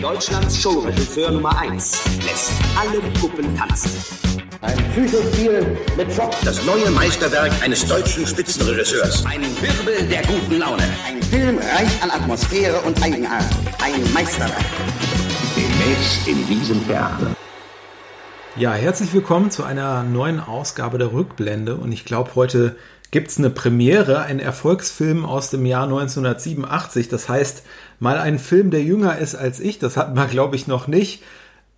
Deutschlands Showregisseur Nummer 1 lässt alle Puppen tanzen. Ein Psychospiel mit Schock. Das neue Meisterwerk eines deutschen Spitzenregisseurs. Ein Wirbel der guten Laune. Ein Film reich an Atmosphäre und Eigenart. Ein Meisterwerk. Demnächst in diesem Theater. Ja, herzlich willkommen zu einer neuen Ausgabe der Rückblende. Und ich glaube, heute gibt es eine Premiere, ein Erfolgsfilm aus dem Jahr 1987. Das heißt, mal ein Film, der jünger ist als ich. Das hatten wir, glaube ich, noch nicht.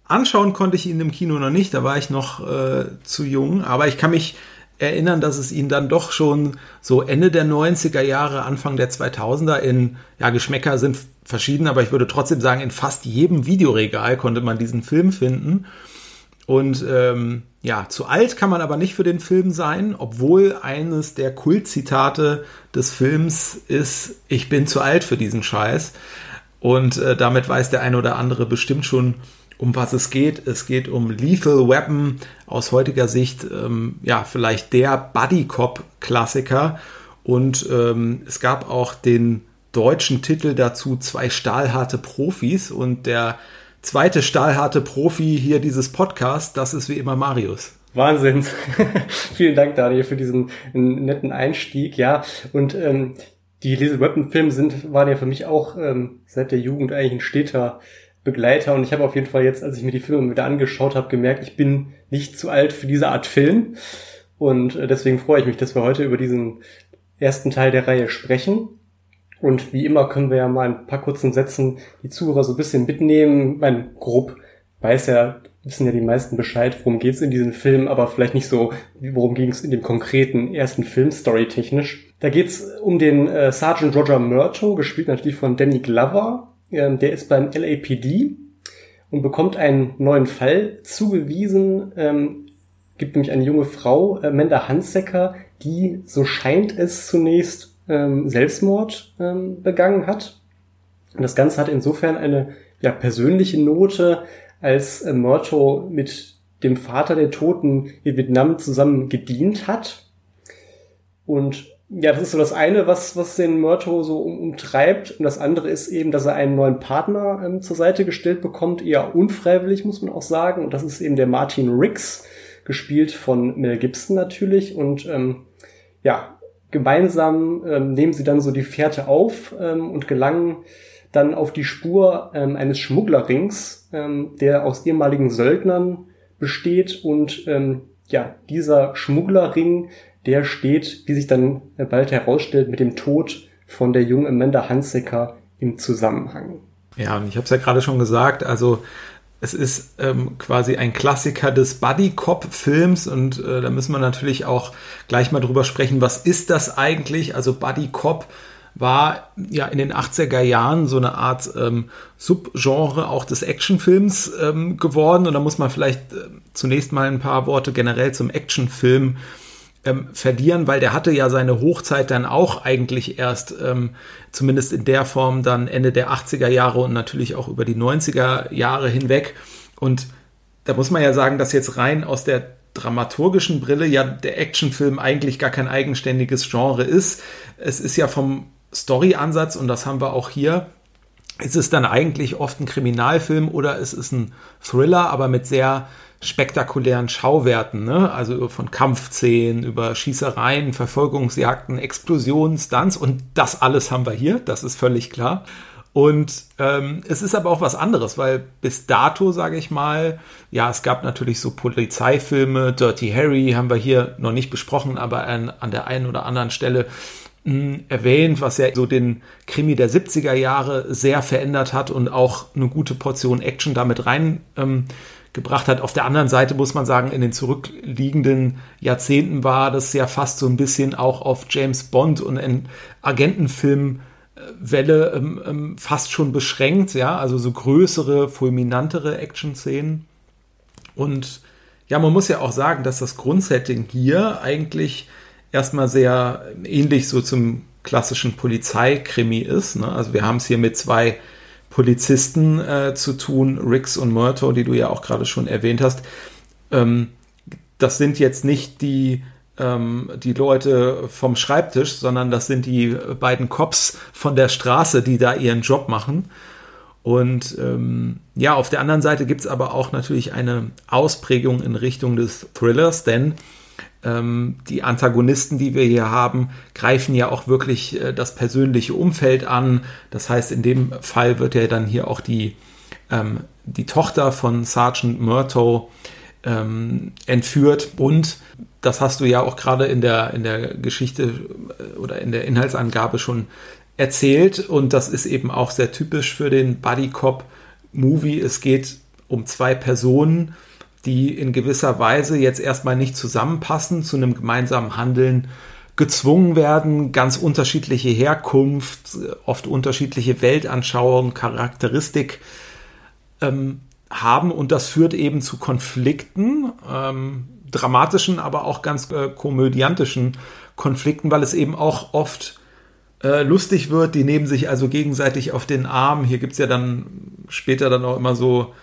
Anschauen konnte ich ihn im Kino noch nicht, da war ich noch äh, zu jung. Aber ich kann mich erinnern, dass es ihn dann doch schon so Ende der 90er Jahre, Anfang der 2000er in, ja, Geschmäcker sind verschieden, aber ich würde trotzdem sagen, in fast jedem Videoregal konnte man diesen Film finden. Und ähm, ja, zu alt kann man aber nicht für den Film sein, obwohl eines der Kultzitate des Films ist, ich bin zu alt für diesen Scheiß. Und äh, damit weiß der eine oder andere bestimmt schon, um was es geht. Es geht um Lethal Weapon, aus heutiger Sicht ähm, ja vielleicht der Buddy Cop Klassiker. Und ähm, es gab auch den deutschen Titel dazu, zwei stahlharte Profis. Und der zweite stahlharte Profi hier dieses Podcast, das ist wie immer Marius. Wahnsinn. Vielen Dank, Daniel, für diesen netten Einstieg. Ja, und ähm, die Lethal Weapon Filme sind, waren ja für mich auch ähm, seit der Jugend eigentlich ein steter Begleiter und ich habe auf jeden Fall jetzt, als ich mir die Filme wieder angeschaut habe, gemerkt, ich bin nicht zu alt für diese Art Film und äh, deswegen freue ich mich, dass wir heute über diesen ersten Teil der Reihe sprechen. Und wie immer können wir ja mal ein paar kurzen Sätzen die Zuhörer so ein bisschen mitnehmen. Mein grob weiß ja, wissen ja die meisten Bescheid, worum geht's in diesem Film, aber vielleicht nicht so, worum ging es in dem konkreten ersten Film storytechnisch. Da geht's um den äh, Sergeant Roger Murto, gespielt natürlich von Danny Glover, ähm, der ist beim LAPD und bekommt einen neuen Fall zugewiesen. Ähm, gibt nämlich eine junge Frau, Amanda Hansecker, die, so scheint es zunächst, ähm, Selbstmord ähm, begangen hat. Und das Ganze hat insofern eine ja, persönliche Note, als äh, Murto mit dem Vater der Toten in Vietnam zusammen gedient hat. Und ja, das ist so das eine, was, was den Murto so um, umtreibt. Und das andere ist eben, dass er einen neuen Partner ähm, zur Seite gestellt bekommt, eher unfreiwillig, muss man auch sagen. Und das ist eben der Martin Riggs, gespielt von Mel Gibson natürlich. Und ähm, ja, gemeinsam ähm, nehmen sie dann so die Fährte auf ähm, und gelangen dann auf die Spur ähm, eines Schmugglerrings, ähm, der aus ehemaligen Söldnern besteht. Und ähm, ja, dieser Schmugglerring der steht, wie sich dann bald herausstellt, mit dem Tod von der jungen Amanda Hansecker im Zusammenhang. Ja, und ich habe es ja gerade schon gesagt, also es ist ähm, quasi ein Klassiker des Buddy-Cop-Films und äh, da müssen wir natürlich auch gleich mal drüber sprechen, was ist das eigentlich? Also Buddy-Cop war ja in den 80er Jahren so eine Art ähm, Subgenre auch des Actionfilms ähm, geworden und da muss man vielleicht äh, zunächst mal ein paar Worte generell zum Actionfilm ähm, verlieren, weil der hatte ja seine Hochzeit dann auch eigentlich erst, ähm, zumindest in der Form, dann Ende der 80er Jahre und natürlich auch über die 90er Jahre hinweg. Und da muss man ja sagen, dass jetzt rein aus der dramaturgischen Brille ja der Actionfilm eigentlich gar kein eigenständiges Genre ist. Es ist ja vom Story-Ansatz, und das haben wir auch hier, ist es dann eigentlich oft ein Kriminalfilm oder es ist ein Thriller, aber mit sehr spektakulären Schauwerten, ne? also von Kampfszenen über Schießereien, Verfolgungsjagden, Explosionen, Stunts und das alles haben wir hier, das ist völlig klar. Und ähm, es ist aber auch was anderes, weil bis dato, sage ich mal, ja, es gab natürlich so Polizeifilme, Dirty Harry haben wir hier noch nicht besprochen, aber an, an der einen oder anderen Stelle hm, erwähnt, was ja so den Krimi der 70er Jahre sehr verändert hat und auch eine gute Portion Action damit rein ähm, gebracht hat. Auf der anderen Seite muss man sagen, in den zurückliegenden Jahrzehnten war das ja fast so ein bisschen auch auf James Bond und in Agentenfilmwelle ähm, ähm, fast schon beschränkt, ja, also so größere, fulminantere Action-Szenen. Und ja, man muss ja auch sagen, dass das Grundsetting hier eigentlich erstmal sehr ähnlich so zum klassischen Polizeikrimi ist. Ne? Also wir haben es hier mit zwei Polizisten äh, zu tun, Rix und Murto, die du ja auch gerade schon erwähnt hast. Ähm, das sind jetzt nicht die, ähm, die Leute vom Schreibtisch, sondern das sind die beiden Cops von der Straße, die da ihren Job machen. Und ähm, ja, auf der anderen Seite gibt es aber auch natürlich eine Ausprägung in Richtung des Thrillers, denn ähm, die Antagonisten, die wir hier haben, greifen ja auch wirklich äh, das persönliche Umfeld an. Das heißt, in dem Fall wird ja dann hier auch die, ähm, die Tochter von Sergeant Murto ähm, entführt und das hast du ja auch gerade in der, in der Geschichte äh, oder in der Inhaltsangabe schon erzählt und das ist eben auch sehr typisch für den Buddy Cop Movie. Es geht um zwei Personen, die in gewisser Weise jetzt erstmal nicht zusammenpassen, zu einem gemeinsamen Handeln gezwungen werden, ganz unterschiedliche Herkunft, oft unterschiedliche Weltanschauung, Charakteristik ähm, haben und das führt eben zu Konflikten, ähm, dramatischen, aber auch ganz äh, komödiantischen Konflikten, weil es eben auch oft äh, lustig wird. Die nehmen sich also gegenseitig auf den Arm. Hier gibt es ja dann später dann auch immer so,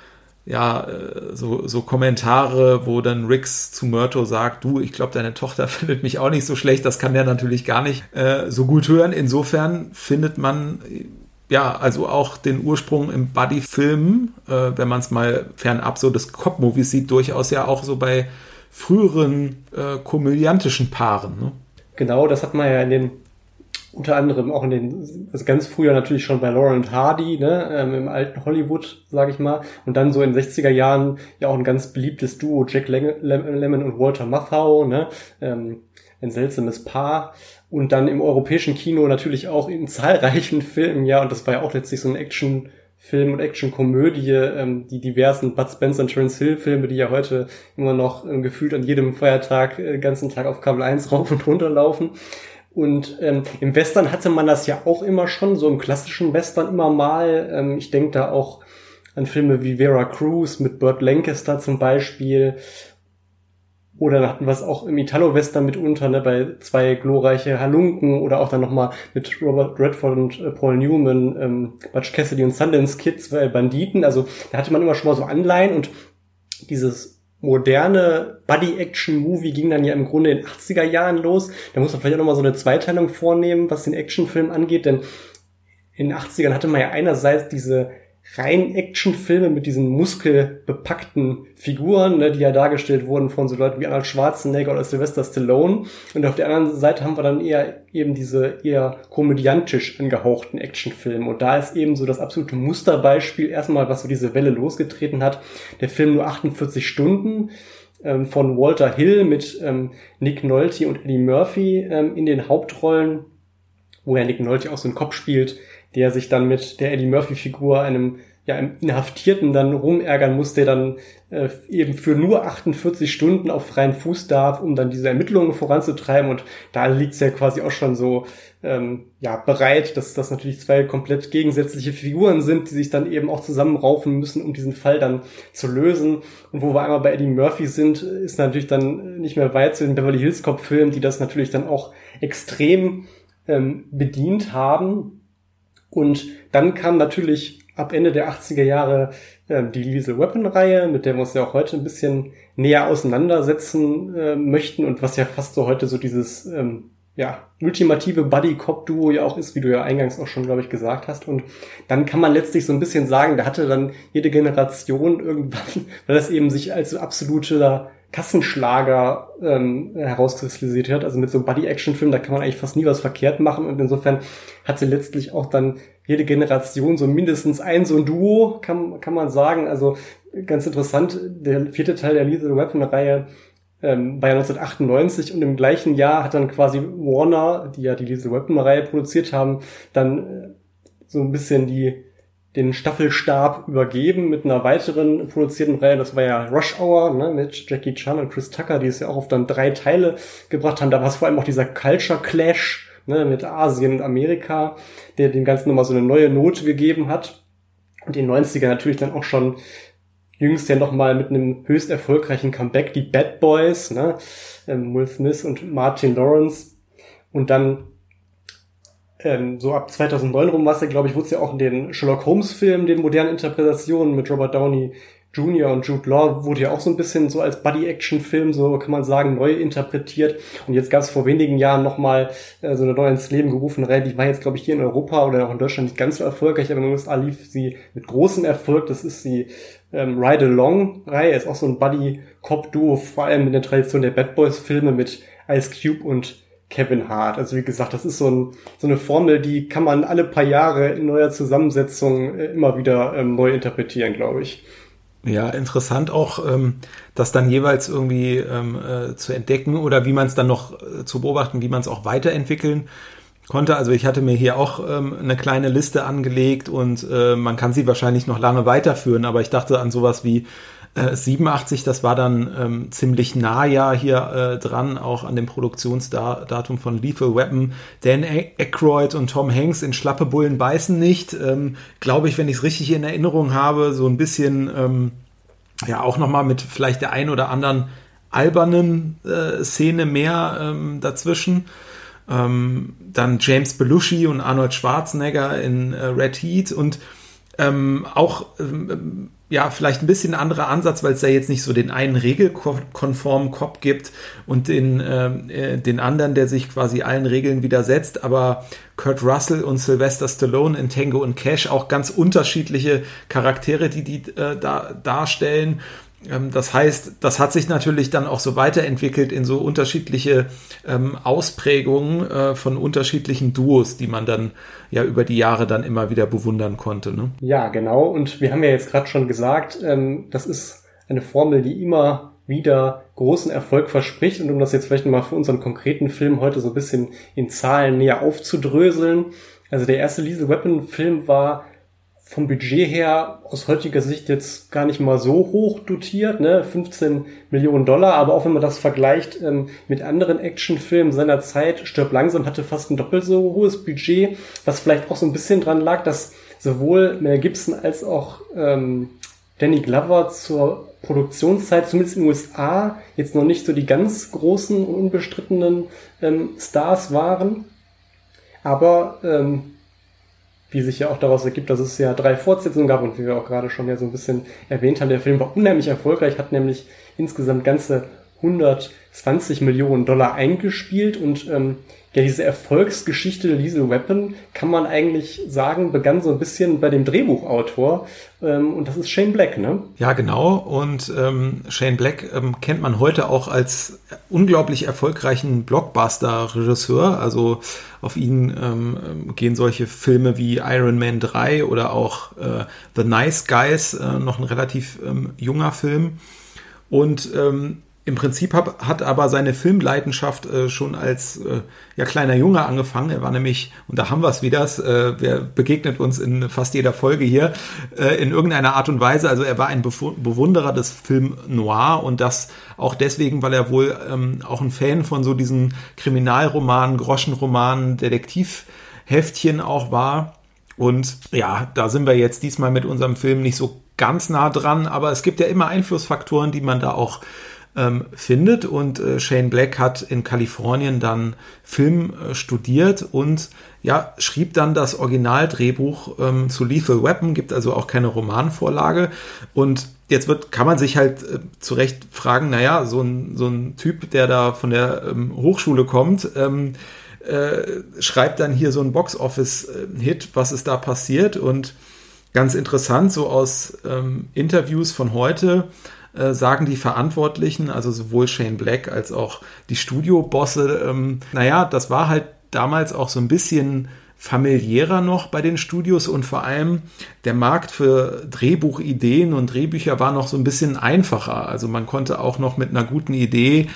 ja, äh, so, so Kommentare, wo dann Rix zu Myrto sagt, du, ich glaube, deine Tochter findet mich auch nicht so schlecht. Das kann der natürlich gar nicht äh, so gut hören. Insofern findet man ja, also auch den Ursprung im Buddy-Film, äh, wenn man es mal fernab so des Cop-Movies sieht, durchaus ja auch so bei früheren äh, komödiantischen Paaren. Ne? Genau, das hat man ja in den unter anderem auch in den, also ganz früher natürlich schon bei Lauren Hardy, ne, ähm, im alten Hollywood, sage ich mal, und dann so in den 60er Jahren ja auch ein ganz beliebtes Duo, Jack Lemmon und Walter Matthau, ne, ähm, ein seltsames Paar. Und dann im europäischen Kino natürlich auch in zahlreichen Filmen, ja, und das war ja auch letztlich so ein Action Film und Action-Komödie, ähm, die diversen Bud Spencer und Terence Hill-Filme, die ja heute immer noch ähm, gefühlt an jedem Feiertag äh, ganzen Tag auf Kabel 1 rauf und runter laufen. Und ähm, im Western hatte man das ja auch immer schon, so im klassischen Western immer mal. Ähm, ich denke da auch an Filme wie Vera Cruz mit Burt Lancaster zum Beispiel oder hatten wir es auch im Italo-Western mitunter, ne, bei zwei glorreiche Halunken oder auch dann nochmal mit Robert Redford und äh, Paul Newman, ähm, Butch Cassidy und Sundance Kids, zwei Banditen. Also da hatte man immer schon mal so Anleihen und dieses moderne Buddy-Action-Movie ging dann ja im Grunde in den 80er Jahren los. Da muss man vielleicht auch nochmal so eine Zweiteilung vornehmen, was den Actionfilm angeht, denn in den 80ern hatte man ja einerseits diese rein Actionfilme mit diesen muskelbepackten Figuren, ne, die ja dargestellt wurden von so Leuten wie Arnold Schwarzenegger oder Sylvester Stallone. Und auf der anderen Seite haben wir dann eher eben diese eher komödiantisch angehauchten Actionfilme. Und da ist eben so das absolute Musterbeispiel erstmal, was so diese Welle losgetreten hat. Der Film nur 48 Stunden ähm, von Walter Hill mit ähm, Nick Nolte und Eddie Murphy ähm, in den Hauptrollen, wo ja Nick Nolte auch so einen Kopf spielt, der sich dann mit der Eddie Murphy-Figur, einem ja, einem Inhaftierten dann rumärgern muss, der dann äh, eben für nur 48 Stunden auf freien Fuß darf, um dann diese Ermittlungen voranzutreiben. Und da liegt's ja quasi auch schon so ähm, ja, bereit, dass das natürlich zwei komplett gegensätzliche Figuren sind, die sich dann eben auch zusammenraufen müssen, um diesen Fall dann zu lösen. Und wo wir einmal bei Eddie Murphy sind, ist natürlich dann nicht mehr weit zu den Beverly Hills Cop-Filmen, die das natürlich dann auch extrem ähm, bedient haben und dann kam natürlich ab Ende der 80er Jahre äh, die Lethal Weapon Reihe, mit der wir uns ja auch heute ein bisschen näher auseinandersetzen äh, möchten und was ja fast so heute so dieses ähm, ja, ultimative Buddy-Cop-Duo ja auch ist, wie du ja eingangs auch schon, glaube ich, gesagt hast. Und dann kann man letztlich so ein bisschen sagen, da hatte dann jede Generation irgendwann, weil das eben sich als absoluter Kassenschlager ähm, herauskristallisiert hat. Also mit so einem Buddy-Action-Film, da kann man eigentlich fast nie was verkehrt machen. Und insofern hatte letztlich auch dann jede Generation so mindestens ein so ein Duo, kann, kann man sagen. Also ganz interessant, der vierte Teil der Lethal Weapon-Reihe ähm, war ja 1998 und im gleichen Jahr hat dann quasi Warner, die ja die Lethal Weapon-Reihe produziert haben, dann äh, so ein bisschen die den Staffelstab übergeben mit einer weiteren produzierten Reihe. Das war ja Rush Hour ne, mit Jackie Chan und Chris Tucker, die es ja auch auf dann drei Teile gebracht haben. Da war es vor allem auch dieser Culture Clash ne, mit Asien und Amerika, der dem Ganzen nochmal so eine neue Note gegeben hat. Und den 90er natürlich dann auch schon jüngst ja nochmal mit einem höchst erfolgreichen Comeback, die Bad Boys, ne, ähm, Will Smith und Martin Lawrence. Und dann ähm, so ab 2009 rum war es ja, glaube ich, wurde es ja auch in den Sherlock Holmes Filmen, den modernen Interpretationen mit Robert Downey Jr. und Jude Law wurde ja auch so ein bisschen so als Buddy-Action-Film, so kann man sagen, neu interpretiert. Und jetzt gab es vor wenigen Jahren nochmal äh, so eine neue ins Leben gerufen Reihe. Die war jetzt, glaube ich, hier in Europa oder auch in Deutschland nicht ganz so erfolgreich, aber in den USA lief sie mit großem Erfolg. Das ist die ähm, Ride Along-Reihe. Ist auch so ein Buddy-Cop-Duo, vor allem in der Tradition der Bad Boys-Filme mit Ice Cube und Kevin Hart. Also wie gesagt, das ist so, ein, so eine Formel, die kann man alle paar Jahre in neuer Zusammensetzung äh, immer wieder ähm, neu interpretieren, glaube ich. Ja, interessant auch, ähm, das dann jeweils irgendwie ähm, äh, zu entdecken oder wie man es dann noch äh, zu beobachten, wie man es auch weiterentwickeln konnte. Also ich hatte mir hier auch ähm, eine kleine Liste angelegt und äh, man kann sie wahrscheinlich noch lange weiterführen, aber ich dachte an sowas wie äh, 87, das war dann ähm, ziemlich nah ja hier äh, dran, auch an dem Produktionsdatum von Lethal Weapon. Dan Aykroyd und Tom Hanks in Schlappe Bullen beißen nicht. Ähm, Glaube ich, wenn ich es richtig in Erinnerung habe, so ein bisschen, ähm, ja, auch nochmal mit vielleicht der ein oder anderen albernen äh, Szene mehr ähm, dazwischen. Ähm, dann James Belushi und Arnold Schwarzenegger in äh, Red Heat und ähm, auch ähm, ja, vielleicht ein bisschen anderer Ansatz, weil es da jetzt nicht so den einen regelkonformen Cop gibt und den, ähm, äh, den anderen, der sich quasi allen Regeln widersetzt. Aber Kurt Russell und Sylvester Stallone in Tango und Cash auch ganz unterschiedliche Charaktere, die die äh, da darstellen. Ähm, das heißt, das hat sich natürlich dann auch so weiterentwickelt in so unterschiedliche ähm, Ausprägungen äh, von unterschiedlichen Duos, die man dann ja über die Jahre dann immer wieder bewundern konnte. Ne? Ja, genau. Und wir haben ja jetzt gerade schon gesagt, ähm, das ist eine Formel, die immer wieder großen Erfolg verspricht. Und um das jetzt vielleicht mal für unseren konkreten Film heute so ein bisschen in Zahlen näher aufzudröseln. Also der erste Lethal Weapon Film war vom Budget her aus heutiger Sicht jetzt gar nicht mal so hoch dotiert, ne? 15 Millionen Dollar, aber auch wenn man das vergleicht ähm, mit anderen Actionfilmen seiner Zeit, Stirb langsam hatte fast ein doppelt so hohes Budget, was vielleicht auch so ein bisschen dran lag, dass sowohl Mel Gibson als auch ähm, Danny Glover zur Produktionszeit, zumindest in den USA, jetzt noch nicht so die ganz großen und unbestrittenen ähm, Stars waren. Aber ähm, wie sich ja auch daraus ergibt, dass es ja drei Fortsetzungen gab und wie wir auch gerade schon ja so ein bisschen erwähnt haben, der Film war unheimlich erfolgreich, hat nämlich insgesamt ganze 120 Millionen Dollar eingespielt und ähm, ja, diese Erfolgsgeschichte Liesel Weapon kann man eigentlich sagen, begann so ein bisschen bei dem Drehbuchautor ähm, und das ist Shane Black, ne? Ja, genau. Und ähm, Shane Black ähm, kennt man heute auch als unglaublich erfolgreichen Blockbuster-Regisseur. Also auf ihn ähm, gehen solche Filme wie Iron Man 3 oder auch äh, The Nice Guys, äh, noch ein relativ ähm, junger Film. Und ähm, im Prinzip hab, hat aber seine Filmleidenschaft äh, schon als äh, ja, kleiner Junge angefangen. Er war nämlich, und da haben wir es wieder, äh, wer begegnet uns in fast jeder Folge hier, äh, in irgendeiner Art und Weise. Also er war ein Bewunderer des Film Noir und das auch deswegen, weil er wohl ähm, auch ein Fan von so diesen Kriminalromanen, Groschenromanen, Detektivheftchen auch war. Und ja, da sind wir jetzt diesmal mit unserem Film nicht so ganz nah dran, aber es gibt ja immer Einflussfaktoren, die man da auch ähm, findet. Und äh, Shane Black hat in Kalifornien dann Film äh, studiert und ja, schrieb dann das Originaldrehbuch ähm, zu Lethal Weapon, gibt also auch keine Romanvorlage. Und jetzt wird, kann man sich halt äh, zu Recht fragen, naja, so ein, so ein Typ, der da von der ähm, Hochschule kommt, ähm, äh, schreibt dann hier so ein Box-Office-Hit, was ist da passiert? Und ganz interessant, so aus ähm, Interviews von heute, äh, sagen die Verantwortlichen, also sowohl Shane Black als auch die Studiobosse, ähm, naja, das war halt damals auch so ein bisschen familiärer noch bei den Studios und vor allem der Markt für Drehbuchideen und Drehbücher war noch so ein bisschen einfacher. Also man konnte auch noch mit einer guten Idee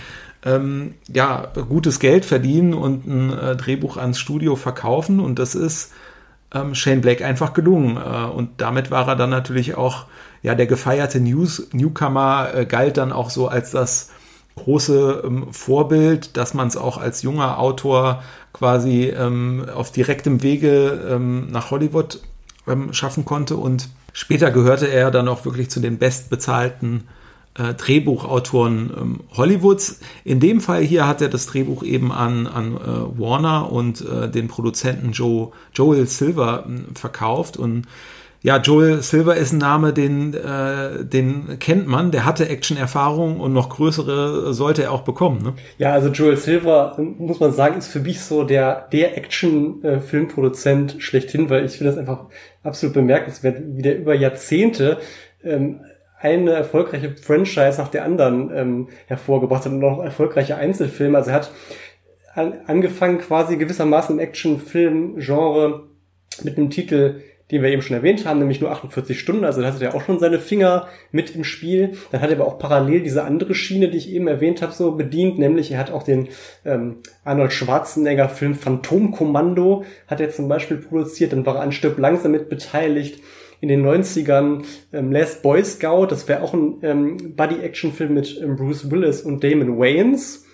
ähm, ja gutes Geld verdienen und ein äh, Drehbuch ans Studio verkaufen und das ist ähm, Shane Black einfach gelungen äh, und damit war er dann natürlich auch ja, der gefeierte News Newcomer äh, galt dann auch so als das große ähm, Vorbild, dass man es auch als junger Autor quasi ähm, auf direktem Wege ähm, nach Hollywood ähm, schaffen konnte. Und später gehörte er dann auch wirklich zu den bestbezahlten äh, Drehbuchautoren ähm, Hollywoods. In dem Fall hier hat er das Drehbuch eben an, an äh, Warner und äh, den Produzenten Joe, Joel Silver ähm, verkauft und ja, Joel Silver ist ein Name, den, äh, den kennt man, der hatte Action-Erfahrung und noch größere sollte er auch bekommen. Ne? Ja, also Joel Silver, muss man sagen, ist für mich so der, der Action-Filmproduzent schlechthin, weil ich finde das einfach absolut bemerkenswert, wie der über Jahrzehnte ähm, eine erfolgreiche Franchise nach der anderen ähm, hervorgebracht hat und noch erfolgreiche Einzelfilme. Also er hat an, angefangen quasi gewissermaßen im Action-Film-Genre mit einem Titel den wir eben schon erwähnt haben, nämlich nur 48 Stunden. Also da hatte er auch schon seine Finger mit im Spiel. Dann hat er aber auch parallel diese andere Schiene, die ich eben erwähnt habe, so bedient, nämlich er hat auch den ähm, Arnold Schwarzenegger Film Phantomkommando hat er zum Beispiel produziert. Dann war er an Stück langsam mit beteiligt. In den 90ern ähm, Last Boy Scout, das wäre auch ein ähm, Buddy-Action-Film mit ähm, Bruce Willis und Damon Wayans.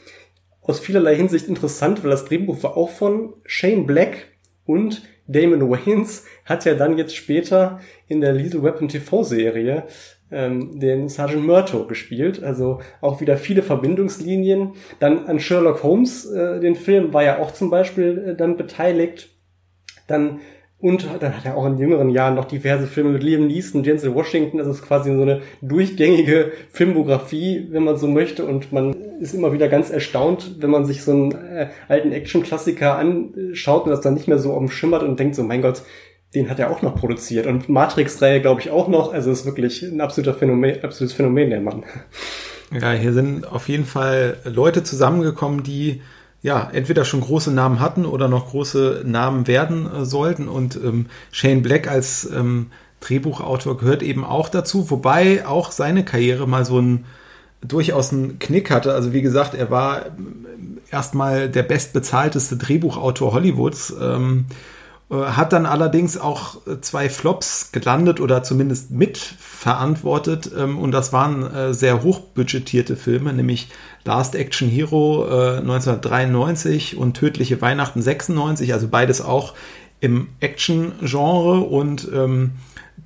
Aus vielerlei Hinsicht interessant, weil das Drehbuch war auch von Shane Black und Damon Wayans hat ja dann jetzt später in der Lethal Weapon TV-Serie ähm, den Sergeant Murto gespielt. Also auch wieder viele Verbindungslinien. Dann an Sherlock Holmes, äh, den Film, war ja auch zum Beispiel äh, dann beteiligt. Dann und dann hat er auch in jüngeren Jahren noch diverse Filme mit Liam Neeson, Denzel Washington. Das ist quasi so eine durchgängige Filmografie, wenn man so möchte. Und man ist immer wieder ganz erstaunt, wenn man sich so einen äh, alten Action-Klassiker anschaut und das dann nicht mehr so umschimmert und denkt so, mein Gott, den hat er auch noch produziert. Und Matrix-Reihe glaube ich auch noch. Also ist wirklich ein absoluter Phänomen, absolutes Phänomen, der Mann. Ja, hier sind auf jeden Fall Leute zusammengekommen, die ja, entweder schon große Namen hatten oder noch große Namen werden äh, sollten. Und ähm, Shane Black als ähm, Drehbuchautor gehört eben auch dazu, wobei auch seine Karriere mal so ein durchaus einen Knick hatte. Also wie gesagt, er war ähm, erstmal der bestbezahlteste Drehbuchautor Hollywoods. Ähm, äh, hat dann allerdings auch zwei Flops gelandet oder zumindest mitverantwortet. Ähm, und das waren äh, sehr hochbudgetierte Filme, nämlich Last Action Hero äh, 1993 und Tödliche Weihnachten 96, also beides auch im Action-Genre. Und ähm,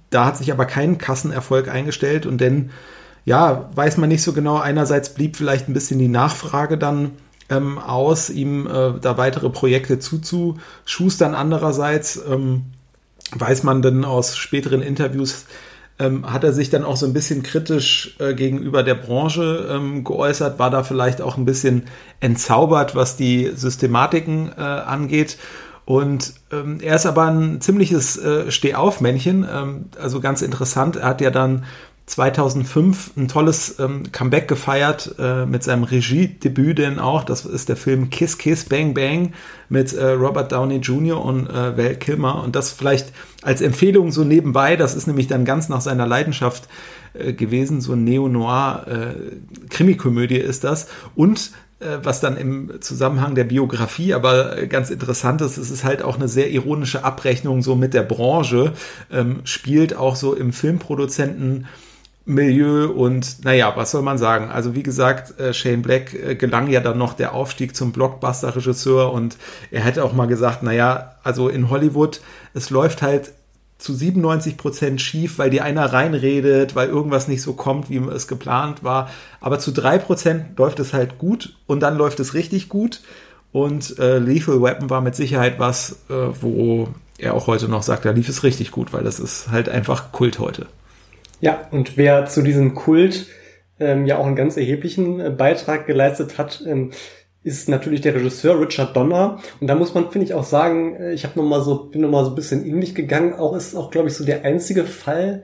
da hat sich aber kein Kassenerfolg eingestellt. Und denn, ja, weiß man nicht so genau. Einerseits blieb vielleicht ein bisschen die Nachfrage dann ähm, aus, ihm äh, da weitere Projekte zuzuschustern. Andererseits ähm, weiß man dann aus späteren Interviews, ähm, hat er sich dann auch so ein bisschen kritisch äh, gegenüber der Branche ähm, geäußert, war da vielleicht auch ein bisschen entzaubert, was die Systematiken äh, angeht. Und ähm, er ist aber ein ziemliches äh, Stehaufmännchen, ähm, also ganz interessant. Er hat ja dann 2005 ein tolles ähm, Comeback gefeiert äh, mit seinem Regiedebüt denn auch. Das ist der Film Kiss Kiss Bang Bang mit äh, Robert Downey Jr. und äh, Val Kilmer. Und das vielleicht als Empfehlung so nebenbei. Das ist nämlich dann ganz nach seiner Leidenschaft äh, gewesen. So ein Neo-Noir-Krimikomödie äh, ist das. Und äh, was dann im Zusammenhang der Biografie aber ganz interessant ist, es ist halt auch eine sehr ironische Abrechnung so mit der Branche, ähm, spielt auch so im Filmproduzenten Milieu und naja, was soll man sagen? Also wie gesagt, äh, Shane Black äh, gelang ja dann noch der Aufstieg zum Blockbuster-Regisseur und er hätte auch mal gesagt, naja, also in Hollywood, es läuft halt zu 97 Prozent schief, weil dir einer reinredet, weil irgendwas nicht so kommt, wie es geplant war. Aber zu drei Prozent läuft es halt gut und dann läuft es richtig gut. Und äh, Lethal Weapon war mit Sicherheit was, äh, wo er auch heute noch sagt, da lief es richtig gut, weil das ist halt einfach Kult heute. Ja, und wer zu diesem Kult ähm, ja auch einen ganz erheblichen äh, Beitrag geleistet hat, ähm, ist natürlich der Regisseur Richard Donner. Und da muss man, finde ich, auch sagen, äh, ich habe noch so, bin noch mal so ein bisschen in mich gegangen. Auch ist auch, glaube ich, so der einzige Fall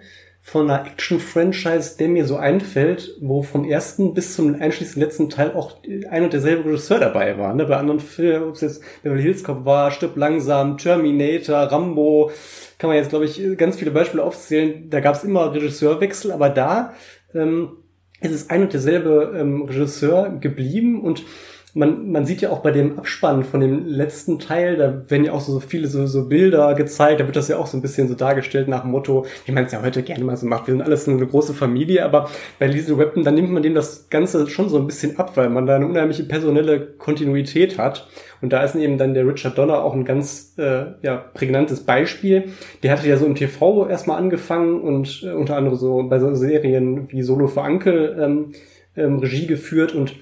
von einer Action-Franchise, der mir so einfällt, wo vom ersten bis zum einschließlich letzten Teil auch ein und derselbe Regisseur dabei war. Ne? Bei anderen Filmen, ob es jetzt Beverly Hills Cop war, Stirb langsam, Terminator, Rambo, kann man jetzt, glaube ich, ganz viele Beispiele aufzählen. Da gab es immer Regisseurwechsel, aber da ähm, ist es ein und derselbe ähm, Regisseur geblieben und man, man sieht ja auch bei dem Abspann von dem letzten Teil, da werden ja auch so, viele so, so Bilder gezeigt, da wird das ja auch so ein bisschen so dargestellt nach dem Motto, wie man es ja heute gerne mal so macht, wir sind alles eine große Familie, aber bei Liesel Weapon, dann nimmt man dem das Ganze schon so ein bisschen ab, weil man da eine unheimliche personelle Kontinuität hat. Und da ist eben dann der Richard Donner auch ein ganz äh, ja, prägnantes Beispiel. Der hatte ja so im TV erstmal angefangen und äh, unter anderem so bei so Serien wie Solo für Ankel ähm, ähm, Regie geführt und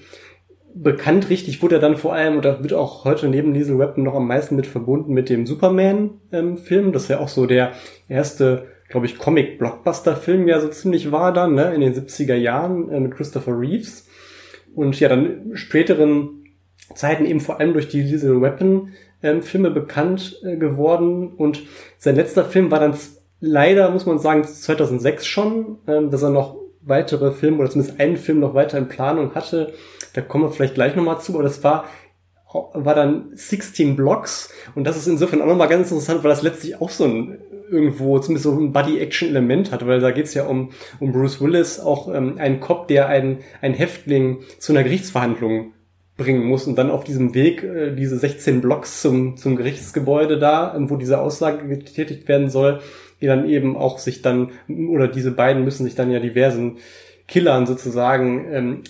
bekannt richtig wurde er dann vor allem, oder wird auch heute neben Liesel Weapon noch am meisten mit verbunden mit dem Superman-Film. Ähm, das ist ja auch so der erste glaube ich, Comic-Blockbuster-Film ja so ziemlich war dann, ne, in den 70er Jahren äh, mit Christopher Reeves. Und ja, dann späteren Zeiten eben vor allem durch die Lethal Weapon ähm, Filme bekannt äh, geworden. Und sein letzter Film war dann leider, muss man sagen, 2006 schon, ähm, dass er noch weitere Filme oder zumindest einen Film noch weiter in Planung hatte. Da kommen wir vielleicht gleich nochmal zu, aber das war war dann 16 Blocks. Und das ist insofern auch nochmal ganz interessant, weil das letztlich auch so ein irgendwo zumindest so ein Buddy-Action-Element hat, weil da geht's ja um, um Bruce Willis, auch ähm, einen Cop, der einen, einen Häftling zu einer Gerichtsverhandlung bringen muss und dann auf diesem Weg äh, diese 16 Blocks zum, zum Gerichtsgebäude da, wo diese Aussage getätigt werden soll, die dann eben auch sich dann, oder diese beiden müssen sich dann ja diversen Killern sozusagen ähm,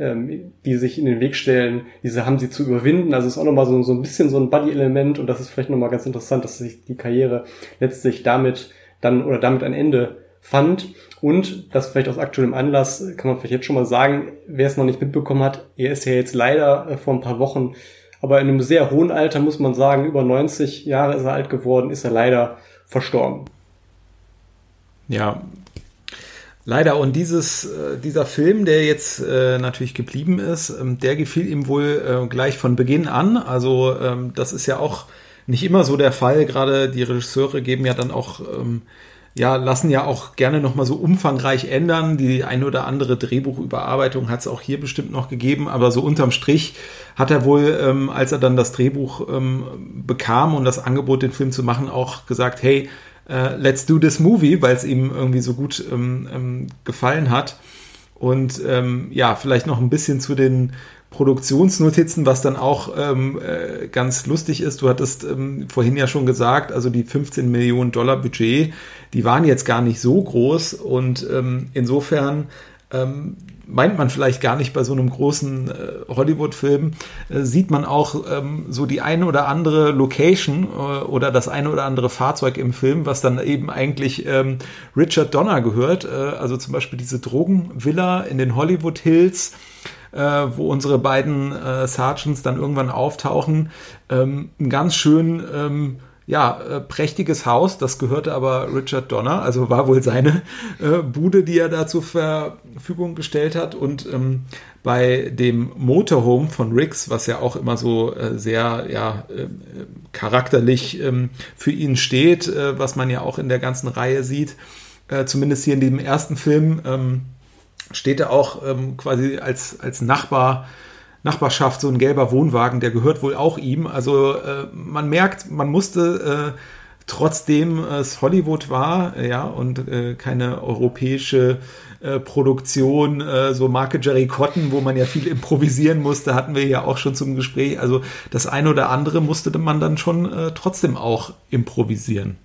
ähm, die sich in den Weg stellen, diese haben sie zu überwinden. Also ist auch nochmal so, so ein bisschen so ein Buddy-Element und das ist vielleicht nochmal ganz interessant, dass sich die Karriere letztlich damit dann oder damit ein Ende fand. Und das vielleicht aus aktuellem Anlass kann man vielleicht jetzt schon mal sagen, wer es noch nicht mitbekommen hat, er ist ja jetzt leider äh, vor ein paar Wochen, aber in einem sehr hohen Alter muss man sagen, über 90 Jahre ist er alt geworden, ist er leider verstorben. Ja, Leider. Und dieses, äh, dieser Film, der jetzt äh, natürlich geblieben ist, ähm, der gefiel ihm wohl äh, gleich von Beginn an. Also ähm, das ist ja auch nicht immer so der Fall. Gerade die Regisseure geben ja dann auch, ähm, ja, lassen ja auch gerne nochmal so umfangreich ändern. Die ein oder andere Drehbuchüberarbeitung hat es auch hier bestimmt noch gegeben. Aber so unterm Strich hat er wohl, als er dann das Drehbuch bekam und das Angebot, den Film zu machen, auch gesagt, hey, äh, Let's Do This Movie, weil es ihm irgendwie so gut ähm, ähm, gefallen hat. Und ähm, ja, vielleicht noch ein bisschen zu den Produktionsnotizen, was dann auch ähm, äh, ganz lustig ist. Du hattest ähm, vorhin ja schon gesagt, also die 15 Millionen Dollar Budget, die waren jetzt gar nicht so groß und ähm, insofern ähm, meint man vielleicht gar nicht bei so einem großen äh, Hollywood-Film, äh, sieht man auch ähm, so die eine oder andere Location äh, oder das eine oder andere Fahrzeug im Film, was dann eben eigentlich ähm, Richard Donner gehört. Äh, also zum Beispiel diese Drogenvilla in den Hollywood Hills. Äh, wo unsere beiden äh, Sergeants dann irgendwann auftauchen, ähm, ganz schön ähm, ja, äh, prächtiges Haus, das gehörte aber Richard Donner, also war wohl seine äh, Bude, die er da zur Verfügung gestellt hat. Und ähm, bei dem Motorhome von Riggs, was ja auch immer so äh, sehr ja, äh, charakterlich ähm, für ihn steht, äh, was man ja auch in der ganzen Reihe sieht, zumindest hier in dem ersten Film, ähm, steht er auch ähm, quasi als, als Nachbar Nachbarschaft so ein gelber Wohnwagen, der gehört wohl auch ihm. Also äh, man merkt, man musste äh, trotzdem es Hollywood war, ja, und äh, keine europäische äh, Produktion, äh, so Marke Jerry Cotton, wo man ja viel improvisieren musste, hatten wir ja auch schon zum Gespräch. Also das eine oder andere musste man dann schon äh, trotzdem auch improvisieren.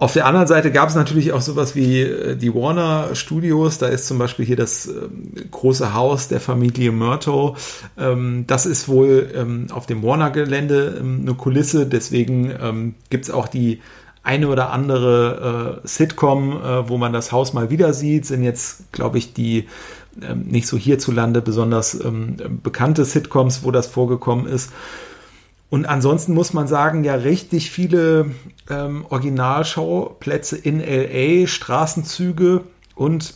Auf der anderen Seite gab es natürlich auch sowas wie äh, die Warner Studios. Da ist zum Beispiel hier das ähm, große Haus der Familie Murto. Ähm, das ist wohl ähm, auf dem Warner-Gelände eine Kulisse. Deswegen gibt es auch die eine oder andere äh, Sitcom, äh, wo man das Haus mal wieder sieht. Sind jetzt, glaube ich, die nicht so hierzulande besonders bekannte Sitcoms, wo das vorgekommen ist. Und ansonsten muss man sagen, ja, richtig viele ähm, Originalschauplätze in LA, Straßenzüge und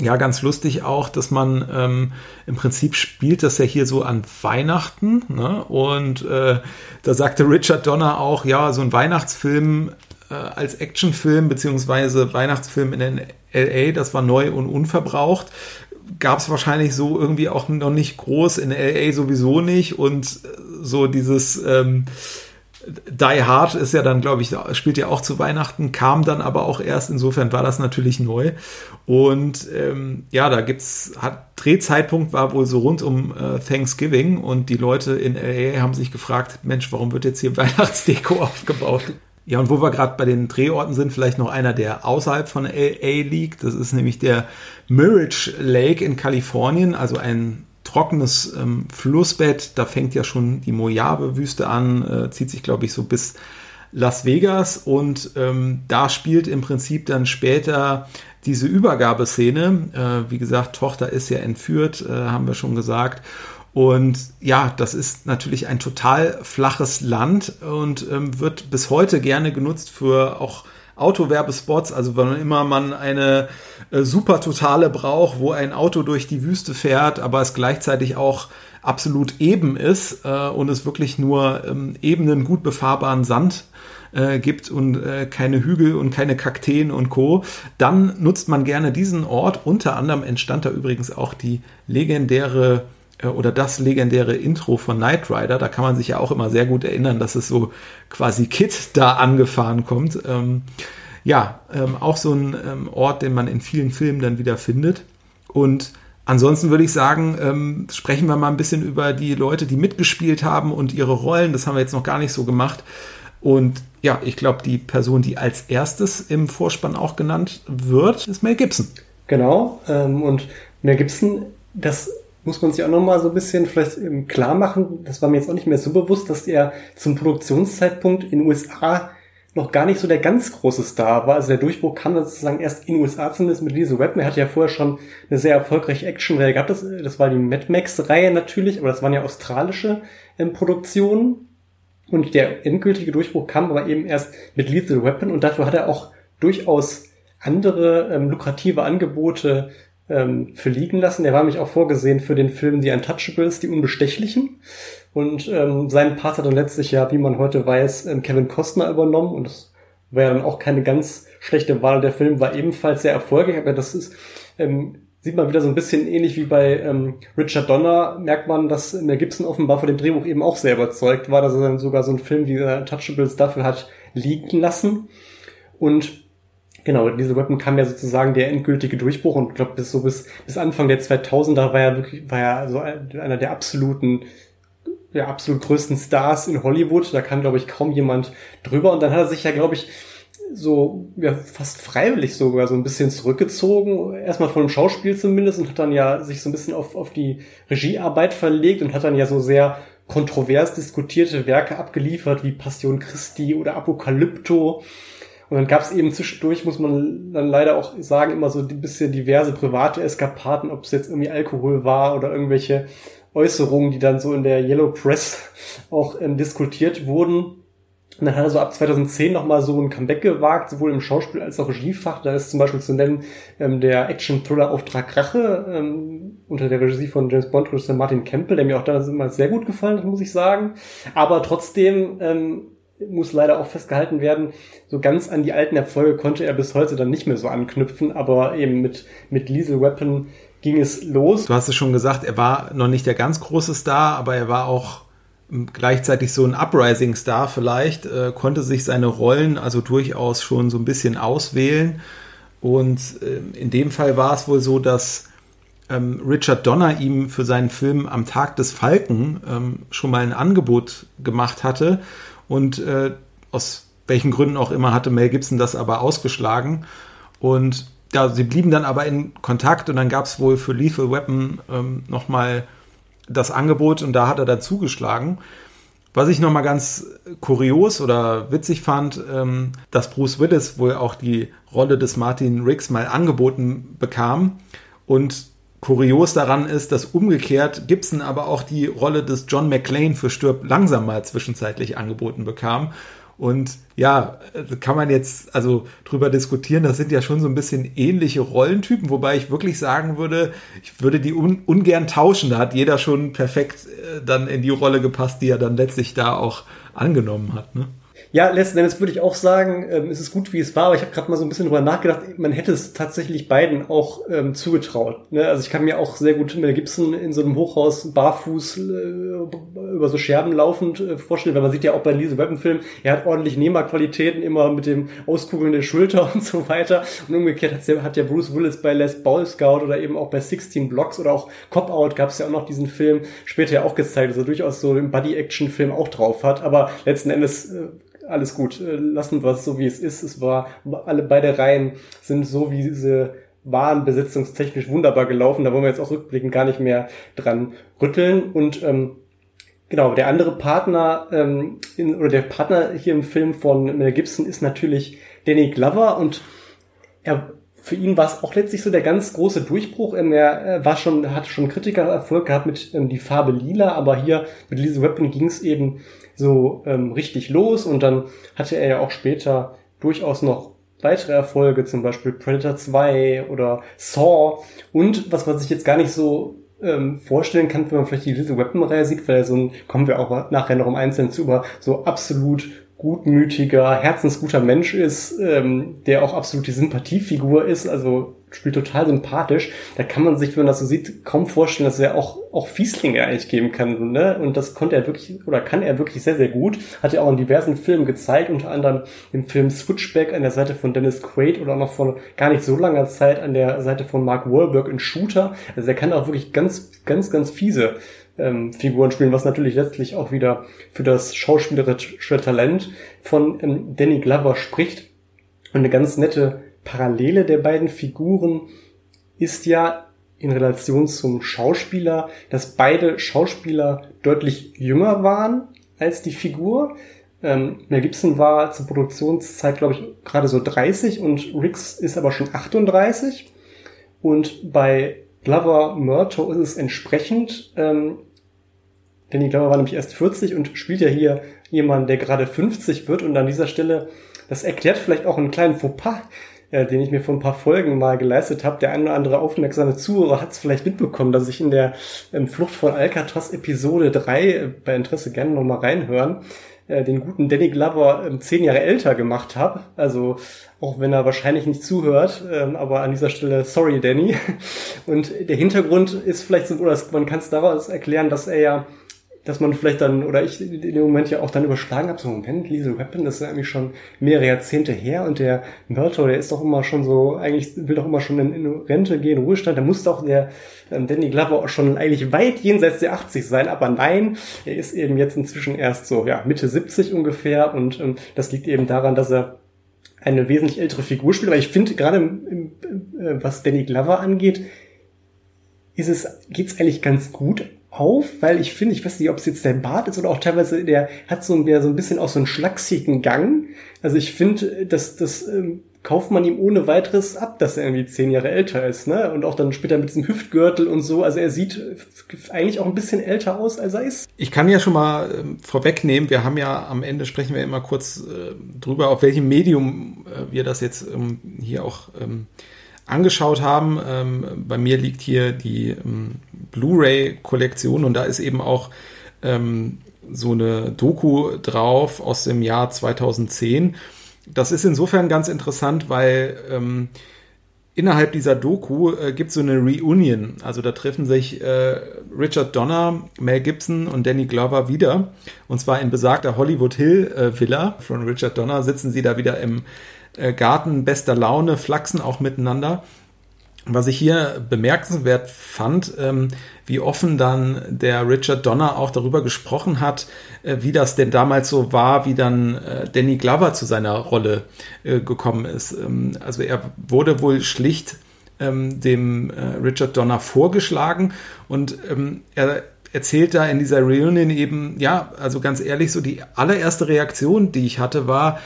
ja, ganz lustig auch, dass man ähm, im Prinzip spielt das ja hier so an Weihnachten. Ne? Und äh, da sagte Richard Donner auch, ja, so ein Weihnachtsfilm äh, als Actionfilm beziehungsweise Weihnachtsfilm in LA, das war neu und unverbraucht gab es wahrscheinlich so irgendwie auch noch nicht groß, in LA sowieso nicht und so dieses ähm, Die Hard ist ja dann, glaube ich, spielt ja auch zu Weihnachten, kam dann aber auch erst, insofern war das natürlich neu. Und ähm, ja, da gibt's, hat Drehzeitpunkt war wohl so rund um äh, Thanksgiving und die Leute in LA haben sich gefragt, Mensch, warum wird jetzt hier Weihnachtsdeko aufgebaut? Ja, und wo wir gerade bei den Drehorten sind, vielleicht noch einer, der außerhalb von LA liegt. Das ist nämlich der Mirage Lake in Kalifornien, also ein trockenes ähm, Flussbett. Da fängt ja schon die Mojave-Wüste an, äh, zieht sich, glaube ich, so bis Las Vegas. Und ähm, da spielt im Prinzip dann später diese Übergabeszene. Äh, wie gesagt, Tochter ist ja entführt, äh, haben wir schon gesagt. Und ja, das ist natürlich ein total flaches Land und ähm, wird bis heute gerne genutzt für auch Autowerbespots, also wann immer man eine äh, super totale braucht, wo ein Auto durch die Wüste fährt, aber es gleichzeitig auch absolut eben ist äh, und es wirklich nur ähm, ebenen, gut befahrbaren Sand äh, gibt und äh, keine Hügel und keine Kakteen und Co., dann nutzt man gerne diesen Ort. Unter anderem entstand da übrigens auch die legendäre oder das legendäre Intro von Knight Rider. Da kann man sich ja auch immer sehr gut erinnern, dass es so quasi Kit da angefahren kommt. Ähm, ja, ähm, auch so ein ähm, Ort, den man in vielen Filmen dann wieder findet. Und ansonsten würde ich sagen, ähm, sprechen wir mal ein bisschen über die Leute, die mitgespielt haben und ihre Rollen. Das haben wir jetzt noch gar nicht so gemacht. Und ja, ich glaube, die Person, die als erstes im Vorspann auch genannt wird, ist Mel Gibson. Genau. Ähm, und Mel Gibson, das muss man sich auch nochmal so ein bisschen vielleicht klar machen. Das war mir jetzt auch nicht mehr so bewusst, dass er zum Produktionszeitpunkt in den USA noch gar nicht so der ganz große Star war. Also der Durchbruch kam sozusagen erst in den USA zumindest mit Lisa Weapon. Er hatte ja vorher schon eine sehr erfolgreiche Action-Reihe gehabt. Das, das war die Mad Max-Reihe natürlich, aber das waren ja australische ähm, Produktionen. Und der endgültige Durchbruch kam aber eben erst mit Lethal Weapon und dafür hat er auch durchaus andere ähm, lukrative Angebote ähm, verliegen lassen. Er war nämlich auch vorgesehen für den Film The Untouchables, die Unbestechlichen. Und ähm, seinen Part hat dann letztlich ja, wie man heute weiß, ähm, Kevin Costner übernommen. Und das war ja dann auch keine ganz schlechte Wahl. Der Film war ebenfalls sehr erfolgreich, aber das ist ähm, sieht man wieder so ein bisschen ähnlich wie bei ähm, Richard Donner, merkt man, dass Mel Gibson offenbar von dem Drehbuch eben auch sehr überzeugt war, dass er dann sogar so einen Film wie äh, Touchables dafür hat liegen lassen. Und genau, diese Weapon kam ja sozusagen der endgültige Durchbruch und ich glaube, bis so bis, bis Anfang der 2000er war er wirklich, war er so einer der absoluten der absolut größten Stars in Hollywood. Da kann, glaube ich, kaum jemand drüber. Und dann hat er sich ja, glaube ich, so ja, fast freiwillig sogar so ein bisschen zurückgezogen, erstmal von dem Schauspiel zumindest und hat dann ja sich so ein bisschen auf, auf die Regiearbeit verlegt und hat dann ja so sehr kontrovers diskutierte Werke abgeliefert wie Passion Christi oder Apokalypto. Und dann gab es eben zwischendurch, muss man dann leider auch sagen, immer so ein bisschen diverse private Eskapaden, ob es jetzt irgendwie Alkohol war oder irgendwelche Äußerungen, die dann so in der Yellow Press auch ähm, diskutiert wurden. Und dann hat er so ab 2010 nochmal so ein Comeback gewagt, sowohl im Schauspiel als auch Regiefach. Da ist zum Beispiel zu nennen ähm, der Action-Thriller Auftrag Rache ähm, unter der Regie von James Bond Regisseur Martin Campbell, der mir auch damals immer sehr gut gefallen hat, muss ich sagen. Aber trotzdem ähm, muss leider auch festgehalten werden, so ganz an die alten Erfolge konnte er bis heute dann nicht mehr so anknüpfen, aber eben mit, mit Lethal Weapon ging es los. Du hast es schon gesagt, er war noch nicht der ganz große Star, aber er war auch gleichzeitig so ein Uprising-Star vielleicht, äh, konnte sich seine Rollen also durchaus schon so ein bisschen auswählen. Und äh, in dem Fall war es wohl so, dass ähm, Richard Donner ihm für seinen Film Am Tag des Falken ähm, schon mal ein Angebot gemacht hatte. Und äh, aus welchen Gründen auch immer hatte Mel Gibson das aber ausgeschlagen. Und ja, sie blieben dann aber in Kontakt und dann gab es wohl für Lethal Weapon ähm, nochmal das Angebot und da hat er dann zugeschlagen. Was ich nochmal ganz kurios oder witzig fand, ähm, dass Bruce Willis wohl auch die Rolle des Martin Riggs mal angeboten bekam. Und kurios daran ist, dass umgekehrt Gibson aber auch die Rolle des John McClane für Stirb langsam mal zwischenzeitlich angeboten bekam. Und ja, kann man jetzt also drüber diskutieren. Das sind ja schon so ein bisschen ähnliche Rollentypen, wobei ich wirklich sagen würde, ich würde die un ungern tauschen. Da hat jeder schon perfekt äh, dann in die Rolle gepasst, die er dann letztlich da auch angenommen hat. Ne? Ja, letzten Endes würde ich auch sagen, ähm, es ist gut, wie es war, aber ich habe gerade mal so ein bisschen drüber nachgedacht, man hätte es tatsächlich beiden auch ähm, zugetraut. Ne? Also ich kann mir auch sehr gut Mel Gibson in so einem Hochhaus barfuß äh, über so Scherben laufend äh, vorstellen, weil man sieht ja auch bei Lise Weapon-Film, er hat ordentlich Nehmerqualitäten, immer mit dem Auskugeln der Schulter und so weiter. Und umgekehrt hat ja, hat ja Bruce Willis bei Les Ball Scout oder eben auch bei 16 Blocks oder auch Cop Out gab es ja auch noch diesen Film später ja auch gezeigt, dass er durchaus so einen Buddy-Action-Film auch drauf hat. Aber letzten Endes äh, alles gut, äh, lassen wir es so wie es ist. Es war, alle beide Reihen sind so wie diese waren besitzungstechnisch wunderbar gelaufen. Da wollen wir jetzt auch rückblickend gar nicht mehr dran rütteln. Und ähm, genau, der andere Partner ähm, in, oder der Partner hier im Film von Mel Gibson ist natürlich Danny Glover und er für ihn war es auch letztlich so der ganz große Durchbruch. Ähm, er war schon, hat schon Kritikererfolg gehabt mit ähm, die Farbe Lila, aber hier mit Lisa Weapon ging es eben so ähm, richtig los und dann hatte er ja auch später durchaus noch weitere Erfolge, zum Beispiel Predator 2 oder Saw. Und was man sich jetzt gar nicht so ähm, vorstellen kann, wenn man vielleicht die Little Weapon-Reihe sieht, weil so ein, kommen wir auch nachher noch im Einzelnen zu, über so absolut gutmütiger, herzensguter Mensch ist, ähm, der auch absolut die Sympathiefigur ist, also spielt total sympathisch. Da kann man sich, wenn man das so sieht, kaum vorstellen, dass er auch, auch Fieslinge eigentlich geben kann. Ne? Und das konnte er wirklich, oder kann er wirklich sehr, sehr gut. Hat er auch in diversen Filmen gezeigt, unter anderem im Film Switchback an der Seite von Dennis Quaid oder auch noch vor gar nicht so langer Zeit an der Seite von Mark Wahlberg in Shooter. Also er kann auch wirklich ganz, ganz, ganz fiese ähm, Figuren spielen, was natürlich letztlich auch wieder für das schauspielerische Talent von ähm, Danny Glover spricht. Und eine ganz nette Parallele der beiden Figuren ist ja in Relation zum Schauspieler, dass beide Schauspieler deutlich jünger waren als die Figur. Ähm, Mel Gibson war zur Produktionszeit, glaube ich, gerade so 30 und Riggs ist aber schon 38. Und bei Glover Murto ist es entsprechend. Ähm, Danny Glover war nämlich erst 40 und spielt ja hier jemanden, der gerade 50 wird. Und an dieser Stelle, das erklärt vielleicht auch einen kleinen Fauxpas, äh, den ich mir vor ein paar Folgen mal geleistet habe. Der ein oder andere aufmerksame Zuhörer hat es vielleicht mitbekommen, dass ich in der ähm, Flucht von Alcatraz Episode 3 äh, bei Interesse gerne nochmal reinhören äh, den guten Danny Glover ähm, zehn Jahre älter gemacht habe. Also auch wenn er wahrscheinlich nicht zuhört, ähm, aber an dieser Stelle sorry Danny. Und der Hintergrund ist vielleicht so, oder man kann es daraus erklären, dass er ja dass man vielleicht dann, oder ich in dem Moment ja auch dann überschlagen habe, so Moment, Lethal Weapon, das ist ja eigentlich schon mehrere Jahrzehnte her und der Murtaugh, der ist doch immer schon so, eigentlich will doch immer schon in, in Rente gehen, Ruhestand, da muss doch der ähm, Danny Glover auch schon eigentlich weit jenseits der 80 sein, aber nein, er ist eben jetzt inzwischen erst so, ja, Mitte 70 ungefähr und ähm, das liegt eben daran, dass er eine wesentlich ältere Figur spielt, aber ich finde gerade, äh, was Danny Glover angeht, ist es, geht's eigentlich ganz gut auf, weil ich finde, ich weiß nicht, ob es jetzt der Bart ist oder auch teilweise der hat so, der so ein bisschen auch so einen schlachsigen Gang. Also ich finde, dass das ähm, kauft man ihm ohne weiteres ab, dass er irgendwie zehn Jahre älter ist, ne? Und auch dann später mit diesem Hüftgürtel und so. Also er sieht eigentlich auch ein bisschen älter aus, als er ist. Ich kann ja schon mal äh, vorwegnehmen, wir haben ja am Ende sprechen wir immer kurz äh, drüber, auf welchem Medium äh, wir das jetzt ähm, hier auch ähm, angeschaut haben. Ähm, bei mir liegt hier die ähm, Blu-ray-Kollektion und da ist eben auch ähm, so eine Doku drauf aus dem Jahr 2010. Das ist insofern ganz interessant, weil ähm, innerhalb dieser Doku äh, gibt es so eine Reunion. Also da treffen sich äh, Richard Donner, Mel Gibson und Danny Glover wieder. Und zwar in besagter Hollywood Hill äh, Villa von Richard Donner sitzen sie da wieder im äh, Garten bester Laune, flachsen auch miteinander. Was ich hier bemerkenswert fand, ähm, wie offen dann der Richard Donner auch darüber gesprochen hat, äh, wie das denn damals so war, wie dann äh, Danny Glover zu seiner Rolle äh, gekommen ist. Ähm, also er wurde wohl schlicht ähm, dem äh, Richard Donner vorgeschlagen und ähm, er erzählt da in dieser Reunion eben, ja, also ganz ehrlich, so die allererste Reaktion, die ich hatte, war,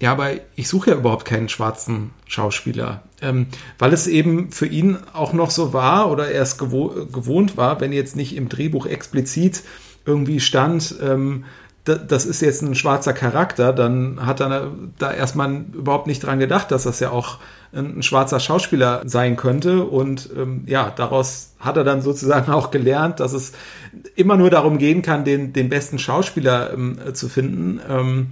ja, aber ich suche ja überhaupt keinen schwarzen Schauspieler, ähm, weil es eben für ihn auch noch so war oder er es gewo gewohnt war, wenn jetzt nicht im Drehbuch explizit irgendwie stand, ähm, das ist jetzt ein schwarzer Charakter, dann hat er da erstmal überhaupt nicht dran gedacht, dass das ja auch ein, schwarzer Schauspieler sein könnte. Und ähm, ja, daraus hat er dann sozusagen auch gelernt, dass es immer nur darum gehen kann, den, den besten Schauspieler ähm, zu finden. Ähm,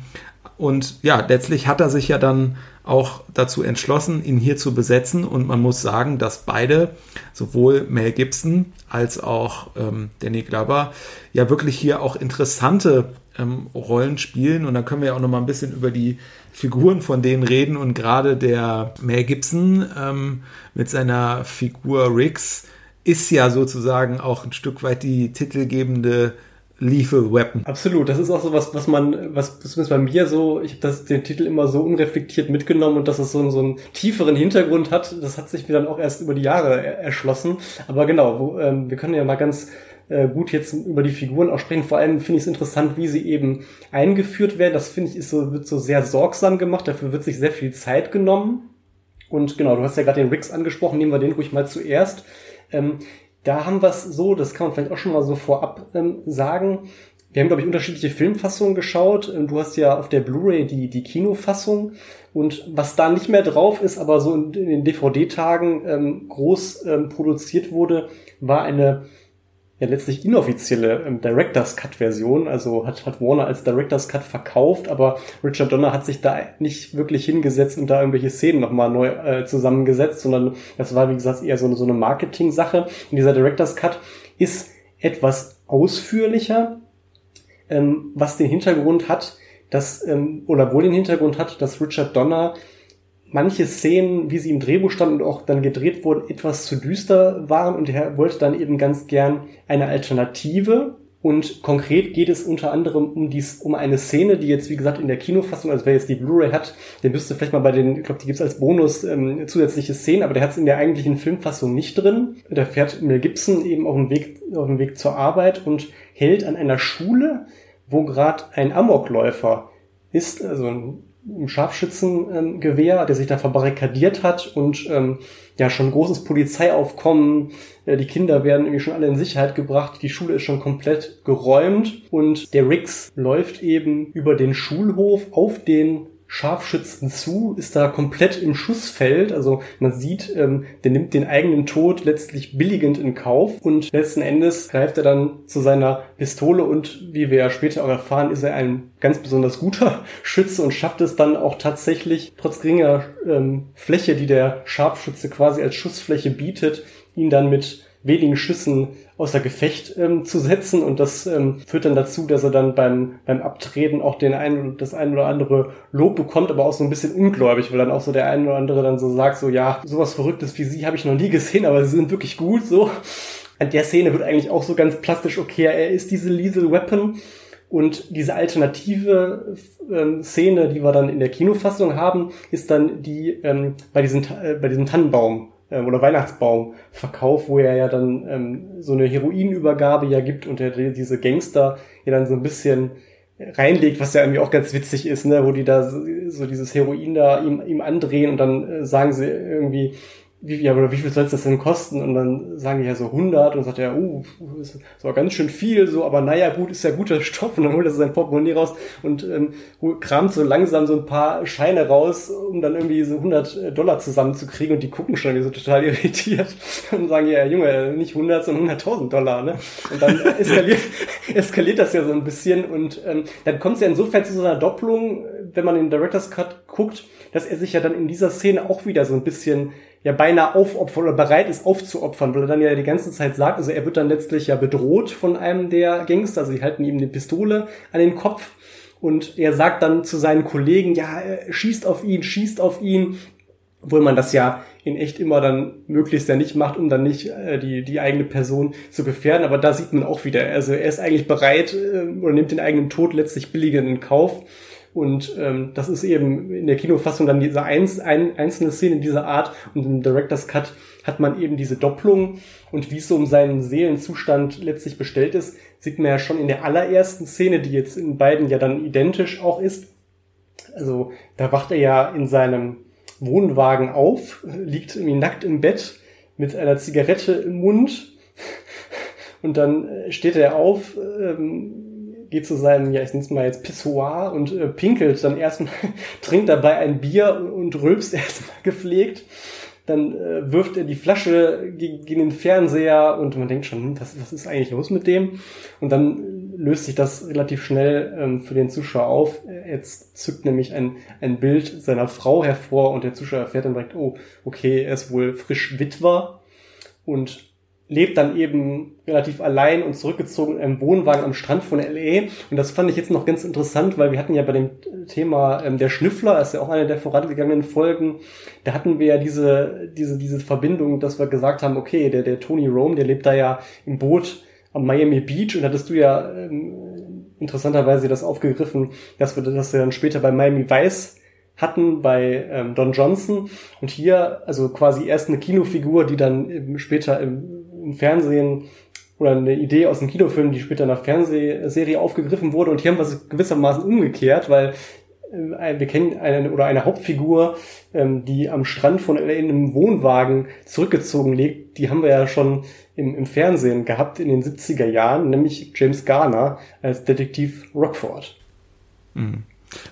und ja, letztlich hat er sich ja dann auch dazu entschlossen, ihn hier zu besetzen. Und man muss sagen, dass beide, sowohl Mel Gibson als auch ähm, Danny Glover, ja wirklich hier auch interessante ähm, Rollen spielen. Und dann können wir ja auch noch mal ein bisschen über die Figuren von denen reden. Und gerade der Mel Gibson ähm, mit seiner Figur Riggs ist ja sozusagen auch ein Stück weit die titelgebende Lethal Weapon. Absolut, das ist auch so was, was man, was zumindest bei mir so, ich habe den Titel immer so unreflektiert mitgenommen und dass es so, so einen tieferen Hintergrund hat, das hat sich mir dann auch erst über die Jahre erschlossen. Aber genau, wo, ähm, wir können ja mal ganz äh, gut jetzt über die Figuren auch sprechen. Vor allem finde ich es interessant, wie sie eben eingeführt werden. Das finde ich ist so, wird so sehr sorgsam gemacht, dafür wird sich sehr viel Zeit genommen. Und genau, du hast ja gerade den Rix angesprochen, nehmen wir den ruhig mal zuerst. Ähm, da haben wir es so, das kann man vielleicht auch schon mal so vorab ähm, sagen. wir haben, glaube ich, unterschiedliche Filmfassungen geschaut. Du hast ja auf der Blu-ray die, die Kinofassung. Und was da nicht mehr drauf ist, aber so in, in den DVD-Tagen ähm, groß ähm, produziert wurde, war eine ja letztlich inoffizielle ähm, Director's Cut Version, also hat, hat Warner als Director's Cut verkauft, aber Richard Donner hat sich da nicht wirklich hingesetzt und da irgendwelche Szenen nochmal neu äh, zusammengesetzt, sondern das war, wie gesagt, eher so eine, so eine Marketing-Sache. Und dieser Director's Cut ist etwas ausführlicher, ähm, was den Hintergrund hat, dass, ähm, oder wohl den Hintergrund hat, dass Richard Donner manche Szenen, wie sie im Drehbuch standen und auch dann gedreht wurden, etwas zu düster waren und er wollte dann eben ganz gern eine Alternative. Und konkret geht es unter anderem um dies, um eine Szene, die jetzt, wie gesagt, in der Kinofassung, also wer jetzt die Blu-ray hat, der müsste vielleicht mal bei den, ich glaube, die gibt's als Bonus ähm, zusätzliche Szenen, aber der hat es in der eigentlichen Filmfassung nicht drin. Da fährt Mel Gibson eben auf dem Weg, auf dem Weg zur Arbeit und hält an einer Schule, wo gerade ein Amokläufer ist, also ein ein Scharfschützengewehr, der sich da verbarrikadiert hat und ähm, ja schon großes Polizeiaufkommen. Äh, die Kinder werden irgendwie schon alle in Sicherheit gebracht. Die Schule ist schon komplett geräumt und der Rix läuft eben über den Schulhof auf den Scharfschützen zu, ist da komplett im Schussfeld. Also man sieht, ähm, der nimmt den eigenen Tod letztlich billigend in Kauf und letzten Endes greift er dann zu seiner Pistole und wie wir ja später auch erfahren, ist er ein ganz besonders guter Schütze und schafft es dann auch tatsächlich, trotz geringer ähm, Fläche, die der Scharfschütze quasi als Schussfläche bietet, ihn dann mit wenigen Schüssen außer Gefecht ähm, zu setzen. Und das ähm, führt dann dazu, dass er dann beim, beim Abtreten auch den einen, das ein oder andere Lob bekommt, aber auch so ein bisschen ungläubig, weil dann auch so der ein oder andere dann so sagt, so ja, sowas Verrücktes wie sie habe ich noch nie gesehen, aber sie sind wirklich gut, so. An der Szene wird eigentlich auch so ganz plastisch, okay, er ist diese Lethal Weapon. Und diese alternative ähm, Szene, die wir dann in der Kinofassung haben, ist dann die ähm, bei, diesem, äh, bei diesem Tannenbaum ähm, oder Weihnachtsbaumverkauf, wo er ja dann ähm, so eine Heroinübergabe ja gibt und er diese Gangster ja dann so ein bisschen reinlegt, was ja irgendwie auch ganz witzig ist, ne, wo die da so dieses Heroin da ihm, ihm andrehen und dann äh, sagen sie irgendwie, wie, ja, oder wie viel soll es das denn kosten? Und dann sagen die ja so 100 und sagt er, uh, ist so ganz schön viel, so, aber naja, gut, ist ja guter Stoff. Und dann holt er sein Portemonnaie raus und ähm, kramt so langsam so ein paar Scheine raus, um dann irgendwie so 100 Dollar zusammenzukriegen und die gucken schon wie so total irritiert und sagen, ja, Junge, nicht 100, sondern 100.000 Dollar, ne? Und dann eskaliert, eskaliert das ja so ein bisschen und ähm, dann kommt es ja insofern zu so einer Doppelung, wenn man den Director's Cut guckt, dass er sich ja dann in dieser Szene auch wieder so ein bisschen ja beinahe aufopfern oder bereit ist aufzuopfern, weil er dann ja die ganze Zeit sagt, also er wird dann letztlich ja bedroht von einem der Gangster, also die halten ihm eine Pistole an den Kopf und er sagt dann zu seinen Kollegen, ja, schießt auf ihn, schießt auf ihn, obwohl man das ja in echt immer dann möglichst ja nicht macht, um dann nicht äh, die, die eigene Person zu gefährden. Aber da sieht man auch wieder, also er ist eigentlich bereit äh, oder nimmt den eigenen Tod letztlich billiger in Kauf. Und ähm, das ist eben in der Kinofassung dann diese eins, ein, einzelne Szene dieser Art. Und im Director's Cut hat man eben diese Doppelung. Und wie es so um seinen Seelenzustand letztlich bestellt ist, sieht man ja schon in der allerersten Szene, die jetzt in beiden ja dann identisch auch ist. Also da wacht er ja in seinem Wohnwagen auf, liegt irgendwie nackt im Bett mit einer Zigarette im Mund. Und dann äh, steht er auf, ähm, geht zu seinem, ja, ich nenne es mal jetzt Pissoir und äh, pinkelt dann erstmal, trinkt dabei ein Bier und rülpst erstmal gepflegt. Dann äh, wirft er die Flasche gegen, gegen den Fernseher und man denkt schon, hm, was, was ist eigentlich los mit dem? Und dann löst sich das relativ schnell ähm, für den Zuschauer auf. Jetzt zückt nämlich ein, ein Bild seiner Frau hervor und der Zuschauer erfährt dann direkt, oh, okay, er ist wohl frisch Witwer und lebt dann eben relativ allein und zurückgezogen in einem Wohnwagen am Strand von LA. Und das fand ich jetzt noch ganz interessant, weil wir hatten ja bei dem Thema ähm, der Schnüffler, ist ja auch eine der vorangegangenen Folgen, da hatten wir ja diese, diese, diese Verbindung, dass wir gesagt haben, okay, der, der Tony Rome, der lebt da ja im Boot am Miami Beach und hattest du ja ähm, interessanterweise das aufgegriffen, dass wir das dann später bei Miami Vice hatten bei ähm, Don Johnson und hier also quasi erst eine Kinofigur, die dann später im im Fernsehen oder eine Idee aus einem Kinofilm, die später nach Fernsehserie aufgegriffen wurde. Und hier haben wir es gewissermaßen umgekehrt, weil äh, wir kennen eine oder eine Hauptfigur, ähm, die am Strand von in einem Wohnwagen zurückgezogen liegt. Die haben wir ja schon im, im Fernsehen gehabt in den 70er Jahren, nämlich James Garner als Detektiv Rockford. Mhm.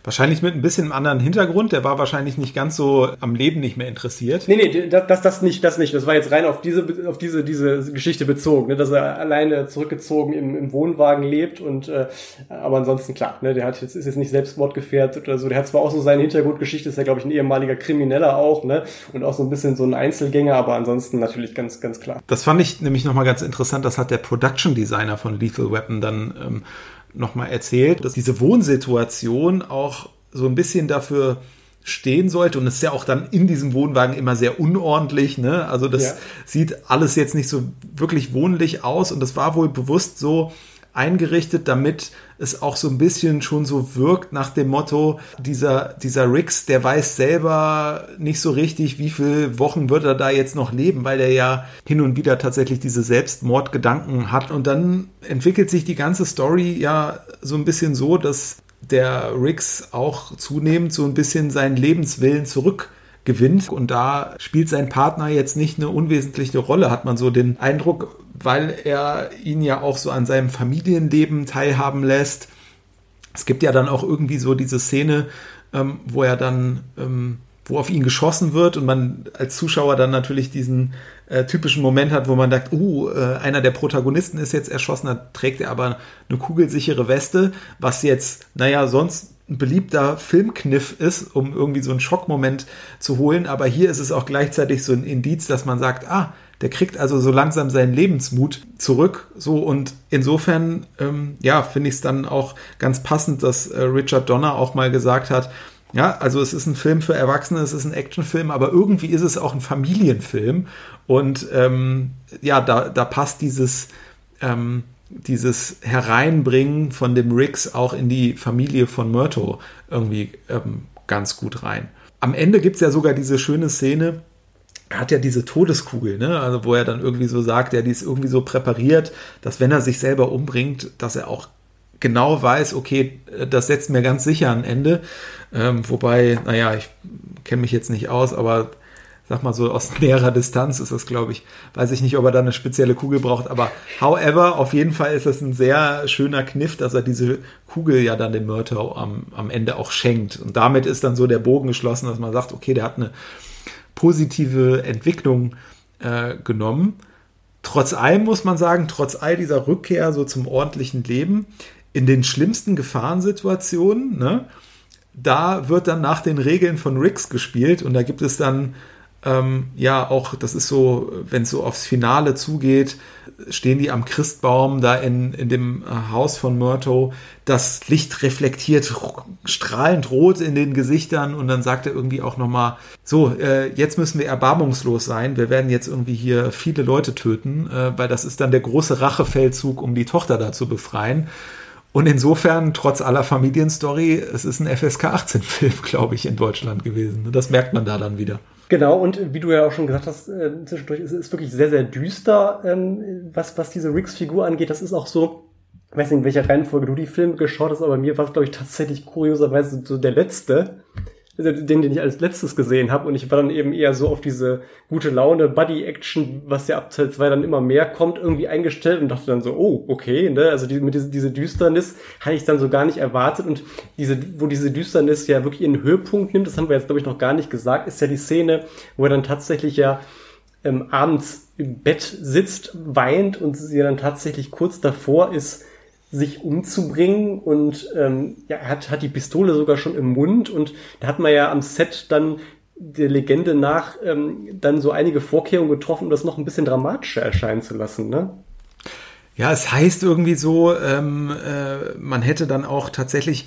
Wahrscheinlich mit ein bisschen anderen Hintergrund. Der war wahrscheinlich nicht ganz so am Leben nicht mehr interessiert. Nee, nee, das, das, das nicht, das nicht. Das war jetzt rein auf diese, auf diese, diese Geschichte bezogen, ne? dass er alleine zurückgezogen im, im Wohnwagen lebt und, äh, aber ansonsten klar, ne? der hat jetzt, ist jetzt nicht selbstmordgefährdet oder so. Der hat zwar auch so seine Hintergrundgeschichte, ist ja, glaube ich, ein ehemaliger Krimineller auch, ne? Und auch so ein bisschen so ein Einzelgänger, aber ansonsten natürlich ganz, ganz klar. Das fand ich nämlich nochmal ganz interessant. Das hat der Production Designer von Lethal Weapon dann, ähm, nochmal erzählt, dass diese Wohnsituation auch so ein bisschen dafür stehen sollte. Und es ist ja auch dann in diesem Wohnwagen immer sehr unordentlich. Ne? Also das ja. sieht alles jetzt nicht so wirklich wohnlich aus. Und das war wohl bewusst so eingerichtet, damit es auch so ein bisschen schon so wirkt nach dem Motto, dieser, dieser Rix, der weiß selber nicht so richtig, wie viele Wochen wird er da jetzt noch leben, weil er ja hin und wieder tatsächlich diese Selbstmordgedanken hat. Und dann entwickelt sich die ganze Story ja so ein bisschen so, dass der Rix auch zunehmend so ein bisschen seinen Lebenswillen zurück gewinnt. Und da spielt sein Partner jetzt nicht eine unwesentliche Rolle, hat man so den Eindruck, weil er ihn ja auch so an seinem Familienleben teilhaben lässt. Es gibt ja dann auch irgendwie so diese Szene, ähm, wo er dann, ähm, wo auf ihn geschossen wird und man als Zuschauer dann natürlich diesen äh, typischen Moment hat, wo man sagt, uh, äh, einer der Protagonisten ist jetzt erschossen, da trägt er aber eine kugelsichere Weste, was jetzt, naja, sonst ein beliebter Filmkniff ist, um irgendwie so einen Schockmoment zu holen. Aber hier ist es auch gleichzeitig so ein Indiz, dass man sagt, ah, der kriegt also so langsam seinen Lebensmut zurück. So und insofern, ähm, ja, finde ich es dann auch ganz passend, dass äh, Richard Donner auch mal gesagt hat, ja, also es ist ein Film für Erwachsene, es ist ein Actionfilm, aber irgendwie ist es auch ein Familienfilm. Und ähm, ja, da, da passt dieses ähm, dieses Hereinbringen von dem Riggs auch in die Familie von Myrto irgendwie ähm, ganz gut rein. Am Ende gibt es ja sogar diese schöne Szene, er hat ja diese Todeskugel, ne? Also wo er dann irgendwie so sagt, ja, die ist irgendwie so präpariert, dass wenn er sich selber umbringt, dass er auch genau weiß, okay, das setzt mir ganz sicher ein Ende. Ähm, wobei, naja, ich kenne mich jetzt nicht aus, aber sag mal so aus näherer Distanz ist das, glaube ich. Weiß ich nicht, ob er da eine spezielle Kugel braucht, aber however, auf jeden Fall ist das ein sehr schöner Kniff, dass er diese Kugel ja dann dem Mörder am, am Ende auch schenkt. Und damit ist dann so der Bogen geschlossen, dass man sagt, okay, der hat eine positive Entwicklung äh, genommen. Trotz allem muss man sagen, trotz all dieser Rückkehr so zum ordentlichen Leben, in den schlimmsten Gefahrensituationen, ne, da wird dann nach den Regeln von Riggs gespielt und da gibt es dann ähm, ja auch, das ist so, wenn es so aufs Finale zugeht, stehen die am Christbaum da in, in dem äh, Haus von Myrto. Das Licht reflektiert strahlend rot in den Gesichtern und dann sagt er irgendwie auch nochmal, so, äh, jetzt müssen wir erbarmungslos sein. Wir werden jetzt irgendwie hier viele Leute töten, äh, weil das ist dann der große Rachefeldzug, um die Tochter da zu befreien. Und insofern, trotz aller Familienstory, es ist ein FSK 18-Film, glaube ich, in Deutschland gewesen. Das merkt man da dann wieder. Genau, und wie du ja auch schon gesagt hast, äh, zwischendurch ist es wirklich sehr, sehr düster, ähm, was, was diese Riggs-Figur angeht. Das ist auch so, ich weiß nicht, in welcher Reihenfolge du die Filme geschaut hast, aber mir war es, glaube ich, tatsächlich kurioserweise so der letzte den, den ich als letztes gesehen habe. Und ich war dann eben eher so auf diese gute Laune, Buddy-Action, was ja ab Teil 2 dann immer mehr kommt, irgendwie eingestellt und dachte dann so, oh, okay, ne? Also die, mit diese, diese Düsternis hatte ich dann so gar nicht erwartet. Und diese, wo diese Düsternis ja wirklich ihren Höhepunkt nimmt, das haben wir jetzt, glaube ich, noch gar nicht gesagt, ist ja die Szene, wo er dann tatsächlich ja ähm, abends im Bett sitzt, weint und sie dann tatsächlich kurz davor ist, sich umzubringen und ähm, ja, er hat, hat die Pistole sogar schon im Mund und da hat man ja am Set dann der Legende nach ähm, dann so einige Vorkehrungen getroffen, um das noch ein bisschen dramatischer erscheinen zu lassen, ne? Ja, es heißt irgendwie so, ähm, äh, man hätte dann auch tatsächlich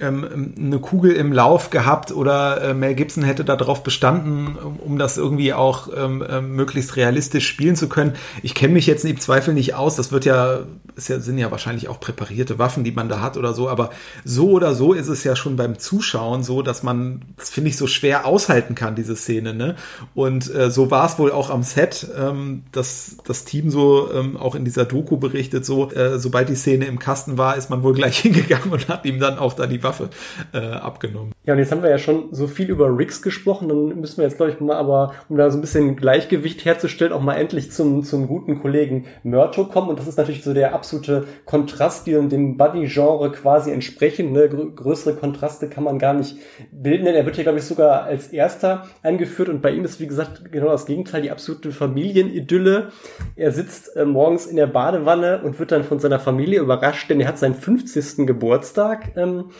ähm, eine Kugel im Lauf gehabt oder äh, Mel Gibson hätte darauf bestanden, um, das irgendwie auch ähm, äh, möglichst realistisch spielen zu können. Ich kenne mich jetzt im Zweifel nicht aus. Das wird ja es ja, sind ja wahrscheinlich auch präparierte Waffen, die man da hat oder so, aber so oder so ist es ja schon beim Zuschauen so, dass man, das finde ich, so schwer aushalten kann, diese Szene, ne? Und äh, so war es wohl auch am Set, ähm, dass das Team so ähm, auch in dieser Doku berichtet, so, äh, sobald die Szene im Kasten war, ist man wohl gleich hingegangen und hat ihm dann auch da die Waffe äh, abgenommen. Ja, und jetzt haben wir ja schon so viel über Riggs gesprochen, dann müssen wir jetzt, glaube ich, mal aber, um da so ein bisschen Gleichgewicht herzustellen, auch mal endlich zum, zum guten Kollegen Murto kommen. Und das ist natürlich so der absolute Kontrast, die dem Buddy-Genre quasi entsprechen. Ne? größere Kontraste kann man gar nicht bilden, denn er wird hier, glaube ich, sogar als erster eingeführt. Und bei ihm ist, wie gesagt, genau das Gegenteil, die absolute Familienidylle. Er sitzt äh, morgens in der Badewanne und wird dann von seiner Familie überrascht, denn er hat seinen 50. Geburtstag. Ähm,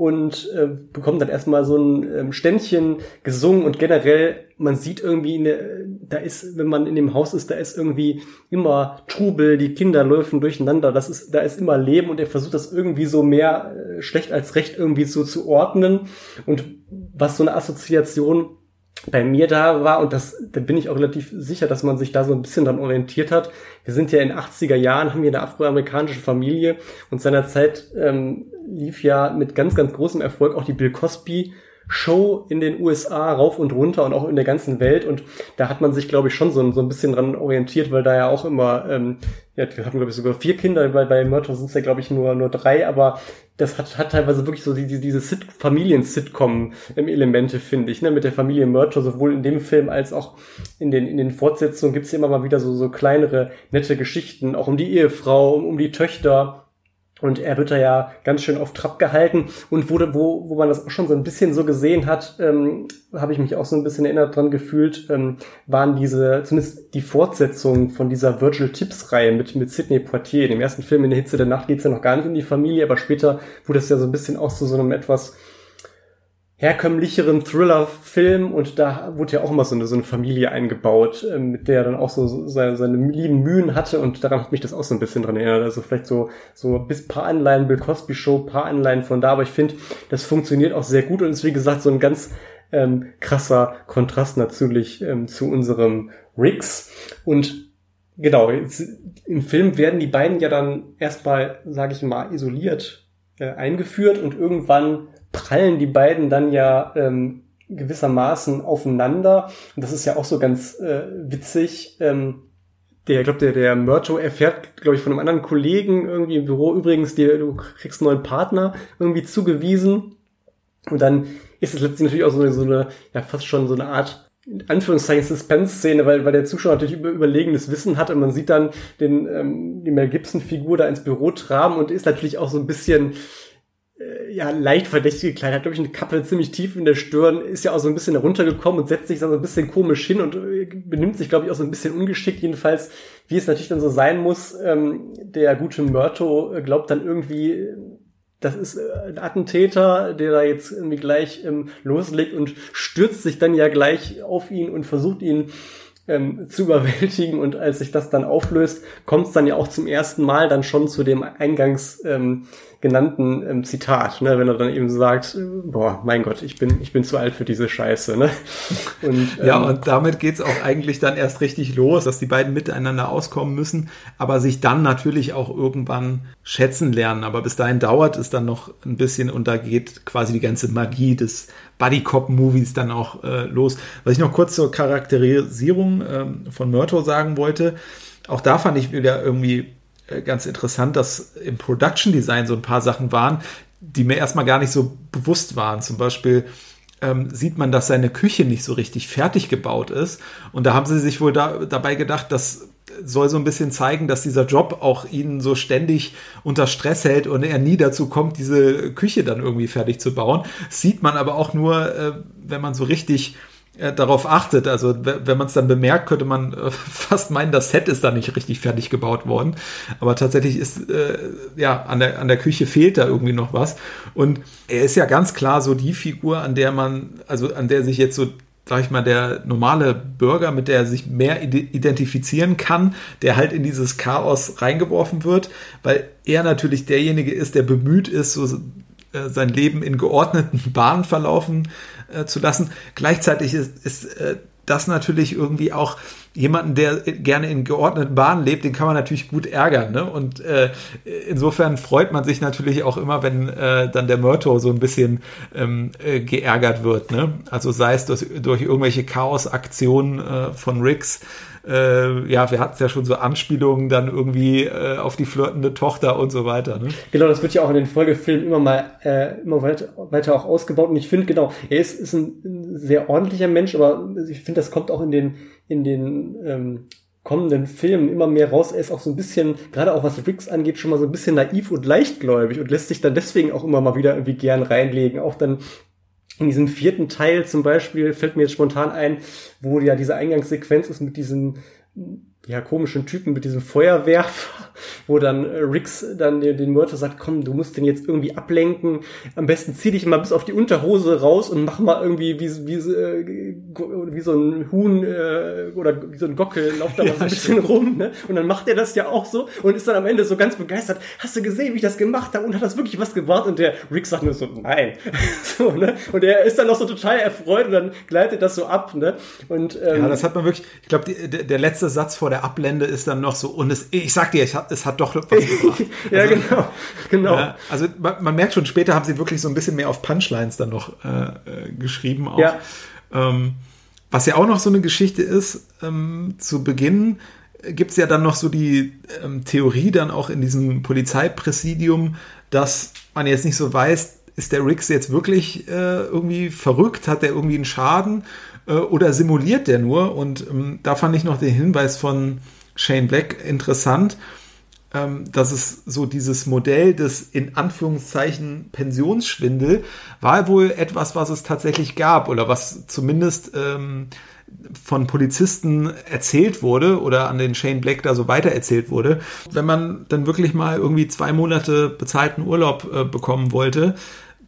und äh, bekommt dann erstmal so ein ähm, Ständchen gesungen und generell, man sieht irgendwie, eine, da ist, wenn man in dem Haus ist, da ist irgendwie immer Trubel, die Kinder laufen durcheinander, das ist, da ist immer Leben und er versucht das irgendwie so mehr äh, schlecht als recht irgendwie so zu ordnen und was so eine Assoziation bei mir da war, und das, da bin ich auch relativ sicher, dass man sich da so ein bisschen dann orientiert hat. Wir sind ja in 80er Jahren, haben hier eine afroamerikanische Familie und seinerzeit ähm, lief ja mit ganz, ganz großem Erfolg auch die Bill Cosby Show in den USA rauf und runter und auch in der ganzen Welt. Und da hat man sich, glaube ich, schon so, so ein bisschen dran orientiert, weil da ja auch immer, ähm, ja, wir hatten, glaube ich, sogar vier Kinder, bei, bei Murtaugh sind es ja, glaube ich, nur, nur drei, aber das hat, hat teilweise wirklich so die, die, diese Sit Familien-Sitcom-Elemente, finde ich, ne, mit der Familie Murtaugh, sowohl in dem Film als auch in den, in den Fortsetzungen gibt's immer mal wieder so, so kleinere, nette Geschichten, auch um die Ehefrau, um, um die Töchter, und er wird da ja ganz schön auf Trab gehalten. Und wo, wo, wo man das auch schon so ein bisschen so gesehen hat, ähm, habe ich mich auch so ein bisschen erinnert dran gefühlt, ähm, waren diese, zumindest die Fortsetzung von dieser Virtual Tips Reihe mit, mit Sidney Poitier. In dem ersten Film in der Hitze der Nacht geht's ja noch gar nicht um die Familie, aber später wurde es ja so ein bisschen auch zu so einem etwas herkömmlicheren Thriller-Film und da wurde ja auch immer so eine, so eine Familie eingebaut, äh, mit der er dann auch so, seine, seine lieben Mühen hatte und daran hat mich das auch so ein bisschen dran erinnert. Also vielleicht so, so bis paar Anleihen Bill Cosby Show, paar Anleihen von da, aber ich finde, das funktioniert auch sehr gut und ist wie gesagt so ein ganz ähm, krasser Kontrast natürlich ähm, zu unserem Riggs und genau, jetzt, im Film werden die beiden ja dann erstmal, sage ich mal, isoliert äh, eingeführt und irgendwann prallen die beiden dann ja ähm, gewissermaßen aufeinander. Und das ist ja auch so ganz äh, witzig. Ähm, der, ich glaube, der, der Murto erfährt, glaube ich, von einem anderen Kollegen irgendwie im Büro, übrigens, dir, du kriegst einen neuen Partner irgendwie zugewiesen. Und dann ist es letztlich natürlich auch so eine, so eine, ja, fast schon so eine Art in Anführungszeichen Suspense-Szene, weil, weil der Zuschauer natürlich über, überlegenes Wissen hat und man sieht dann den, ähm, die Mel Gibson-Figur da ins Büro traben und ist natürlich auch so ein bisschen, ja, leicht verdächtig gekleidet, hat, glaube ich, eine Kappe ziemlich tief in der Stirn, ist ja auch so ein bisschen heruntergekommen und setzt sich dann so ein bisschen komisch hin und äh, benimmt sich, glaube ich, auch so ein bisschen ungeschickt. Jedenfalls, wie es natürlich dann so sein muss, ähm, der gute Murto äh, glaubt dann irgendwie, das ist ein Attentäter, der da jetzt irgendwie gleich ähm, loslegt und stürzt sich dann ja gleich auf ihn und versucht ihn ähm, zu überwältigen. Und als sich das dann auflöst, kommt es dann ja auch zum ersten Mal dann schon zu dem Eingangs ähm, genannten ähm, Zitat, ne, wenn er dann eben sagt, boah, mein Gott, ich bin, ich bin zu alt für diese Scheiße. Ne? Und, ähm, ja, und damit geht's auch eigentlich dann erst richtig los, dass die beiden miteinander auskommen müssen, aber sich dann natürlich auch irgendwann schätzen lernen. Aber bis dahin dauert es dann noch ein bisschen und da geht quasi die ganze Magie des Buddy Cop Movies dann auch äh, los. Was ich noch kurz zur Charakterisierung ähm, von Murto sagen wollte, auch da fand ich wieder irgendwie ganz interessant, dass im Production Design so ein paar Sachen waren, die mir erstmal gar nicht so bewusst waren. Zum Beispiel ähm, sieht man, dass seine Küche nicht so richtig fertig gebaut ist. Und da haben sie sich wohl da, dabei gedacht, das soll so ein bisschen zeigen, dass dieser Job auch ihn so ständig unter Stress hält und er nie dazu kommt, diese Küche dann irgendwie fertig zu bauen. sieht man aber auch nur, äh, wenn man so richtig äh, darauf achtet. Also wenn man es dann bemerkt, könnte man äh, fast meinen, das Set ist da nicht richtig fertig gebaut worden. Aber tatsächlich ist äh, ja an der an der Küche fehlt da irgendwie noch was. Und er ist ja ganz klar so die Figur, an der man also an der sich jetzt so sag ich mal, der normale Bürger, mit der er sich mehr identifizieren kann, der halt in dieses Chaos reingeworfen wird, weil er natürlich derjenige ist, der bemüht ist, so äh, sein Leben in geordneten Bahnen verlaufen äh, zu lassen. Gleichzeitig ist, ist äh, das natürlich irgendwie auch jemanden, der gerne in geordneten Bahnen lebt, den kann man natürlich gut ärgern. Ne? Und äh, insofern freut man sich natürlich auch immer, wenn äh, dann der Murto so ein bisschen ähm, äh, geärgert wird. Ne? Also sei es durch, durch irgendwelche Chaos-Aktionen äh, von Riggs, äh, ja, wir hatten ja schon so Anspielungen dann irgendwie äh, auf die flirtende Tochter und so weiter. Ne? Genau, das wird ja auch in den Folgefilmen immer mal äh, immer weiter, weiter auch ausgebaut. Und ich finde, genau, er ist, ist ein sehr ordentlicher Mensch, aber ich finde, das kommt auch in den, in den ähm, kommenden Filmen immer mehr raus. Er ist auch so ein bisschen, gerade auch was Riggs angeht, schon mal so ein bisschen naiv und leichtgläubig und lässt sich dann deswegen auch immer mal wieder irgendwie gern reinlegen. Auch dann in diesem vierten Teil zum Beispiel fällt mir jetzt spontan ein, wo ja diese Eingangssequenz ist mit diesen ja, komischen Typen mit diesem Feuerwerfer, wo dann äh, Rix dann den, den Mörder sagt, komm, du musst den jetzt irgendwie ablenken. Am besten zieh dich mal bis auf die Unterhose raus und mach mal irgendwie wie, wie, äh, wie so ein Huhn äh, oder wie so ein Gockel, lauf da mal so ein bisschen stimmt. rum. Ne? Und dann macht er das ja auch so und ist dann am Ende so ganz begeistert. Hast du gesehen, wie ich das gemacht habe? Und hat das wirklich was gebracht? Und der Rick sagt nur so, nein. so, ne? Und er ist dann noch so total erfreut und dann gleitet das so ab. Ne? Und, ähm, ja, das hat man wirklich, ich glaube, der letzte Satz vor der Ablende ist dann noch so, und es, ich sag dir, es hat, es hat doch was gebracht. ja, also, genau. genau. Ja, also man, man, merkt schon, später haben sie wirklich so ein bisschen mehr auf Punchlines dann noch äh, äh, geschrieben. Auch. Ja. Ähm, was ja auch noch so eine Geschichte ist, ähm, zu Beginn gibt es ja dann noch so die ähm, Theorie dann auch in diesem Polizeipräsidium, dass man jetzt nicht so weiß, ist der Riggs jetzt wirklich äh, irgendwie verrückt, hat der irgendwie einen Schaden äh, oder simuliert der nur? Und ähm, da fand ich noch den Hinweis von Shane Black interessant, ähm, dass es so dieses Modell des in Anführungszeichen Pensionsschwindel war wohl etwas, was es tatsächlich gab oder was zumindest ähm, von Polizisten erzählt wurde oder an den Shane Black da so weitererzählt wurde. Wenn man dann wirklich mal irgendwie zwei Monate bezahlten Urlaub äh, bekommen wollte,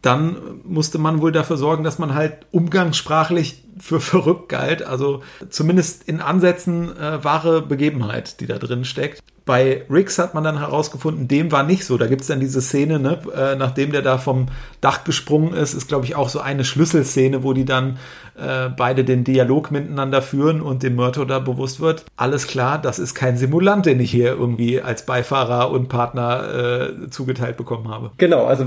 dann musste man wohl dafür sorgen, dass man halt umgangssprachlich für verrückt galt. Also zumindest in Ansätzen äh, wahre Begebenheit, die da drin steckt. Bei Riggs hat man dann herausgefunden, dem war nicht so. Da gibt's dann diese Szene, ne, äh, nachdem der da vom Dach gesprungen ist, ist, glaube ich, auch so eine Schlüsselszene, wo die dann äh, beide den Dialog miteinander führen und dem Murto da bewusst wird, alles klar, das ist kein Simulant, den ich hier irgendwie als Beifahrer und Partner äh, zugeteilt bekommen habe. Genau, also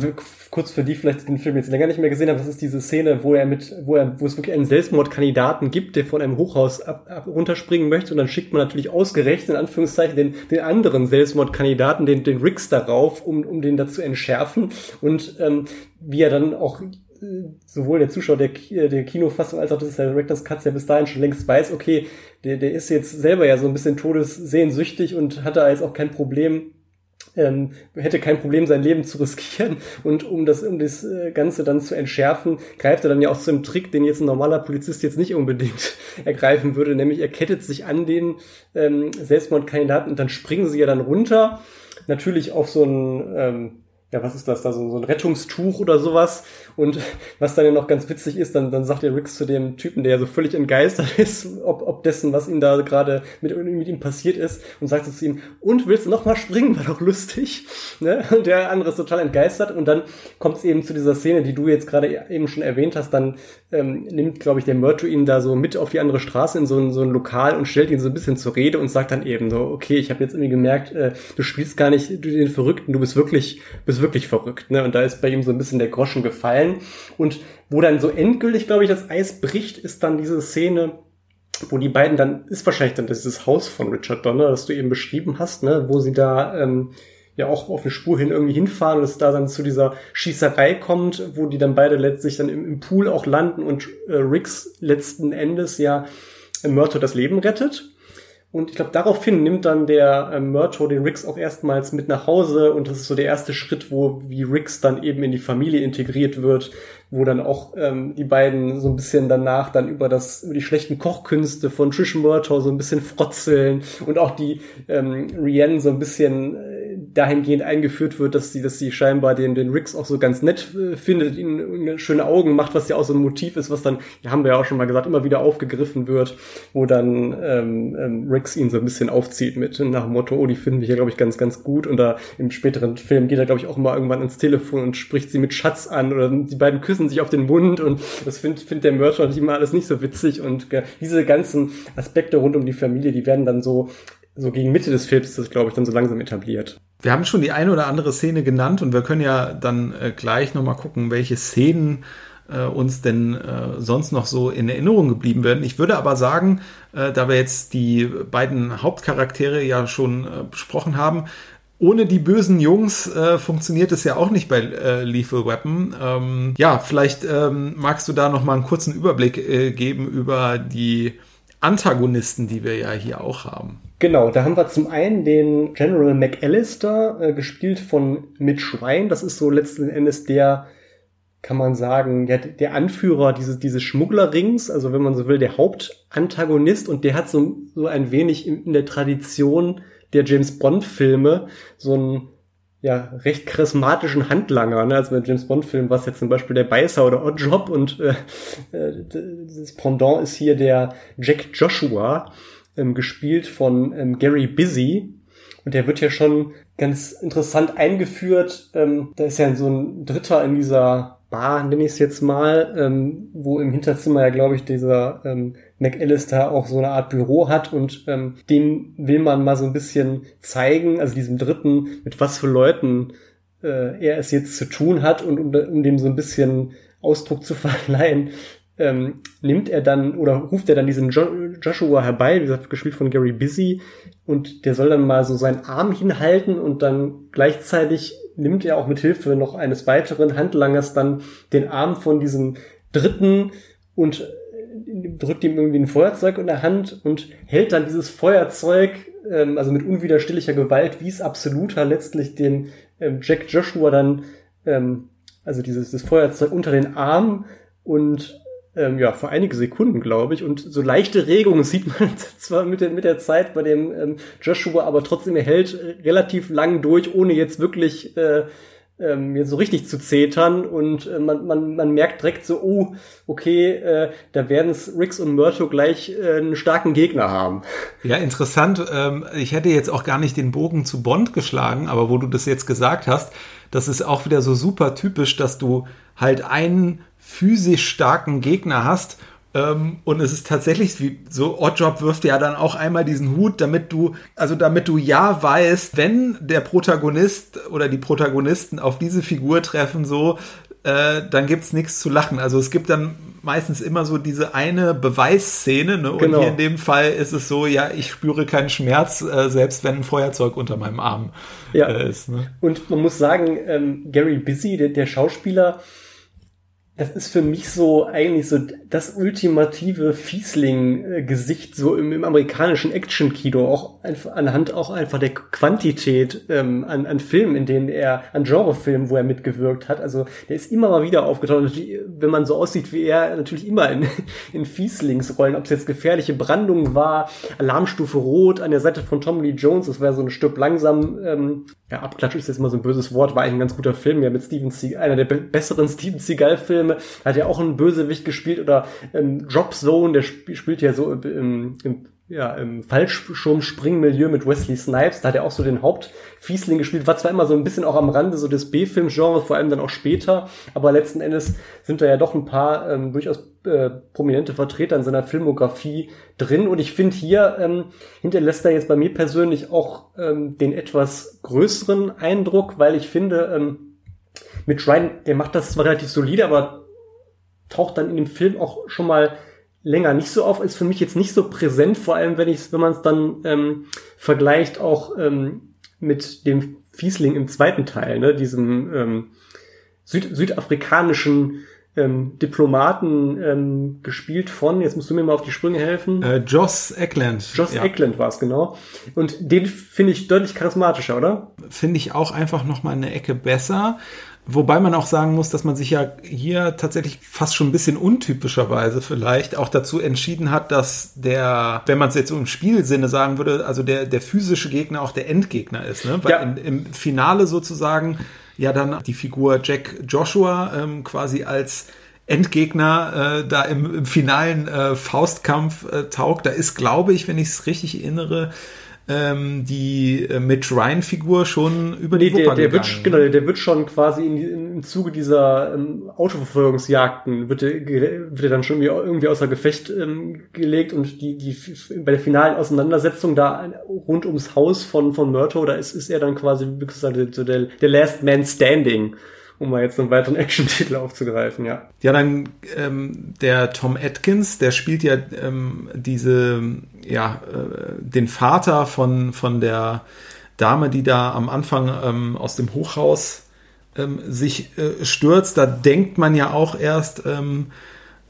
kurz für die vielleicht den Film jetzt länger nicht mehr gesehen haben, das ist diese Szene, wo er mit, wo er, wo es wirklich einen Selbstmordkandidaten gibt, der von einem Hochhaus ab, ab, runterspringen möchte und dann schickt man natürlich ausgerechnet in Anführungszeichen den, den anderen Selbstmordkandidaten, den, den Riggs darauf, um, um den da zu entschärfen. Und ähm, wie er dann auch sowohl der Zuschauer der, der Kinofassung als auch des Directors Cuts ja bis dahin schon längst weiß, okay, der, der ist jetzt selber ja so ein bisschen todessehnsüchtig und hatte jetzt auch kein Problem, ähm, hätte kein Problem, sein Leben zu riskieren. Und um das, um das äh, Ganze dann zu entschärfen, greift er dann ja auch zu einem Trick, den jetzt ein normaler Polizist jetzt nicht unbedingt ergreifen würde, nämlich er kettet sich an den ähm, Selbstmordkandidaten und dann springen sie ja dann runter. Natürlich auf so ein ähm, ja, was ist das da, so, so ein Rettungstuch oder sowas. Und was dann ja noch ganz witzig ist, dann, dann sagt der Rix zu dem Typen, der ja so völlig entgeistert ist, ob, ob dessen, was ihm da gerade mit, mit ihm passiert ist, und sagt so zu ihm, und willst du noch mal springen? War doch lustig. Ne? Und der andere ist total entgeistert. Und dann kommt es eben zu dieser Szene, die du jetzt gerade eben schon erwähnt hast. Dann ähm, nimmt, glaube ich, der Murto ihn da so mit auf die andere Straße in so ein, so ein Lokal und stellt ihn so ein bisschen zur Rede und sagt dann eben so, okay, ich habe jetzt irgendwie gemerkt, äh, du spielst gar nicht den Verrückten, du bist wirklich, bist wirklich verrückt. Ne? Und da ist bei ihm so ein bisschen der Groschen gefallen. Und wo dann so endgültig, glaube ich, das Eis bricht, ist dann diese Szene, wo die beiden dann, ist wahrscheinlich dann dieses Haus von Richard Donner, das du eben beschrieben hast, ne? wo sie da ähm, ja auch auf eine Spur hin irgendwie hinfahren und es da dann zu dieser Schießerei kommt, wo die dann beide letztlich dann im, im Pool auch landen und äh, Ricks letzten Endes ja Murto das Leben rettet. Und ich glaube, daraufhin nimmt dann der äh, Murto den Rix auch erstmals mit nach Hause und das ist so der erste Schritt, wo wie Rix dann eben in die Familie integriert wird, wo dann auch ähm, die beiden so ein bisschen danach dann über das über die schlechten Kochkünste von Trish Murto so ein bisschen frotzeln und auch die ähm, Rianne so ein bisschen äh, dahingehend eingeführt wird, dass sie, dass sie scheinbar den, den Riggs auch so ganz nett äh, findet, ihn schöne Augen macht, was ja auch so ein Motiv ist, was dann, ja, haben wir ja auch schon mal gesagt, immer wieder aufgegriffen wird, wo dann ähm, ähm, Riggs ihn so ein bisschen aufzieht mit nach dem Motto, oh, die finden wir hier, glaube ich, ganz, ganz gut. Und da im späteren Film geht er, glaube ich, auch mal irgendwann ins Telefon und spricht sie mit Schatz an oder die beiden küssen sich auf den Mund und das findet find der Mörder natürlich immer alles nicht so witzig und äh, diese ganzen Aspekte rund um die Familie, die werden dann so so gegen Mitte des Films ist das, glaube ich, dann so langsam etabliert. Wir haben schon die eine oder andere Szene genannt und wir können ja dann äh, gleich nochmal gucken, welche Szenen äh, uns denn äh, sonst noch so in Erinnerung geblieben werden. Ich würde aber sagen, äh, da wir jetzt die beiden Hauptcharaktere ja schon äh, besprochen haben, ohne die bösen Jungs äh, funktioniert es ja auch nicht bei äh, Lethal Weapon. Ähm, ja, vielleicht ähm, magst du da noch mal einen kurzen Überblick äh, geben über die Antagonisten, die wir ja hier auch haben. Genau, da haben wir zum einen den General McAllister, äh, gespielt von Mitch Ryan. Das ist so letzten Endes der, kann man sagen, der, der Anführer dieses, dieses Schmugglerrings, also wenn man so will, der Hauptantagonist und der hat so, so ein wenig in, in der Tradition der James Bond-Filme so einen ja, recht charismatischen Handlanger. Ne? Also bei James Bond-Filmen war es jetzt zum Beispiel der Beißer oder Oddjob und äh, äh, das Pendant ist hier der Jack Joshua, ähm, gespielt von ähm, Gary Busy. Und der wird ja schon ganz interessant eingeführt. Ähm, da ist ja so ein Dritter in dieser Bar, nenne ich es jetzt mal, ähm, wo im Hinterzimmer ja, glaube ich, dieser ähm, McAllister auch so eine Art Büro hat und ähm, dem will man mal so ein bisschen zeigen, also diesem Dritten, mit was für Leuten äh, er es jetzt zu tun hat und um, um dem so ein bisschen Ausdruck zu verleihen, ähm, nimmt er dann oder ruft er dann diesen jo Joshua herbei, wie gesagt, gespielt von Gary Busy, und der soll dann mal so seinen Arm hinhalten und dann gleichzeitig nimmt er auch mit Hilfe noch eines weiteren Handlangers dann den Arm von diesem Dritten und äh, drückt ihm irgendwie ein Feuerzeug in der Hand und hält dann dieses Feuerzeug, ähm, also mit unwiderstehlicher Gewalt, wie es absoluter letztlich den ähm, Jack Joshua dann, ähm, also dieses das Feuerzeug unter den Arm und ähm, ja, für einige Sekunden, glaube ich. Und so leichte Regungen sieht man zwar mit der, mit der Zeit bei dem ähm, Joshua, aber trotzdem, er hält relativ lang durch, ohne jetzt wirklich äh, ähm, so richtig zu zetern und äh, man, man, man merkt direkt so, oh, okay, äh, da werden es Rix und Murto gleich äh, einen starken Gegner haben. Ja, interessant. Ähm, ich hätte jetzt auch gar nicht den Bogen zu Bond geschlagen, aber wo du das jetzt gesagt hast, das ist auch wieder so super typisch, dass du halt einen physisch starken Gegner hast. Ähm, und es ist tatsächlich wie so, Oddjob wirft ja dann auch einmal diesen Hut, damit du, also damit du ja weißt, wenn der Protagonist oder die Protagonisten auf diese Figur treffen, so, äh, dann gibt's nichts zu lachen. Also es gibt dann meistens immer so diese eine Beweisszene, ne? Und genau. hier in dem Fall ist es so, ja, ich spüre keinen Schmerz, äh, selbst wenn ein Feuerzeug unter meinem Arm ja. äh, ist. Ne? Und man muss sagen, ähm, Gary Busy, der, der Schauspieler, das ist für mich so eigentlich so das ultimative Fiesling-Gesicht so im, im amerikanischen Action-Kino, auch einfach, anhand auch einfach der Quantität ähm, an, an Filmen, in denen er, an Genrefilmen, wo er mitgewirkt hat. Also der ist immer mal wieder aufgetaucht. Wenn man so aussieht wie er, natürlich immer in, in Fieslingsrollen, ob es jetzt gefährliche Brandung war, Alarmstufe Rot an der Seite von Tom Lee Jones, das wäre so ein Stück langsam, ähm, ja, Abklatsch ist jetzt mal so ein böses Wort, war eigentlich ein ganz guter Film, ja, mit Steven Seagal, einer der be besseren Steven Seagal-Filme Filme, hat ja auch einen Bösewicht gespielt oder ähm, Drop Zone, der sp spielt ja so im, im ja, im Fallschirmspringmilieu mit Wesley Snipes, da hat er auch so den Hauptfiesling gespielt, war zwar immer so ein bisschen auch am Rande so des B-Film-Genres, vor allem dann auch später, aber letzten Endes sind da ja doch ein paar ähm, durchaus äh, prominente Vertreter in seiner Filmografie drin. Und ich finde hier ähm, hinterlässt er jetzt bei mir persönlich auch ähm, den etwas größeren Eindruck, weil ich finde, ähm, mit Ryan, der macht das zwar relativ solide, aber taucht dann in dem Film auch schon mal länger nicht so auf, ist für mich jetzt nicht so präsent, vor allem wenn ich wenn man es dann ähm, vergleicht auch ähm, mit dem Fiesling im zweiten Teil, ne, diesem ähm, Süd südafrikanischen ähm, Diplomaten ähm, gespielt von, jetzt musst du mir mal auf die Sprünge helfen. Äh, Joss Eckland. Joss ja. Eckland war es, genau. Und den finde ich deutlich charismatischer, oder? Finde ich auch einfach noch mal eine Ecke besser. Wobei man auch sagen muss, dass man sich ja hier tatsächlich fast schon ein bisschen untypischerweise vielleicht auch dazu entschieden hat, dass der, wenn man es jetzt im Spielsinne sagen würde, also der, der physische Gegner auch der Endgegner ist. Ne? Weil Ja. im, im Finale sozusagen ja dann die Figur Jack Joshua ähm, quasi als Endgegner äh, da im, im finalen äh, Faustkampf äh, taugt. Da ist, glaube ich, wenn ich es richtig erinnere, ähm, die äh, Mitch Ryan-Figur schon über Nee, die Wupper der, der, gegangen. wird, genau, der, der wird schon quasi in, die- im Zuge dieser ähm, Autoverfolgungsjagden wird der, gere- wird er dann schon irgendwie, irgendwie außer Gefecht ähm, gelegt und die, die bei der finalen Auseinandersetzung da rund ums Haus von, von Murto, da ist, ist er dann quasi wie gesagt, so der, der Last Man Standing, um mal jetzt einen weiteren Action-Titel aufzugreifen, ja. Ja, dann ähm, der Tom Atkins, der spielt ja ähm, diese, ja, äh, den Vater von, von der Dame, die da am Anfang ähm, aus dem Hochhaus ähm, sich äh, stürzt. Da denkt man ja auch erst, ähm,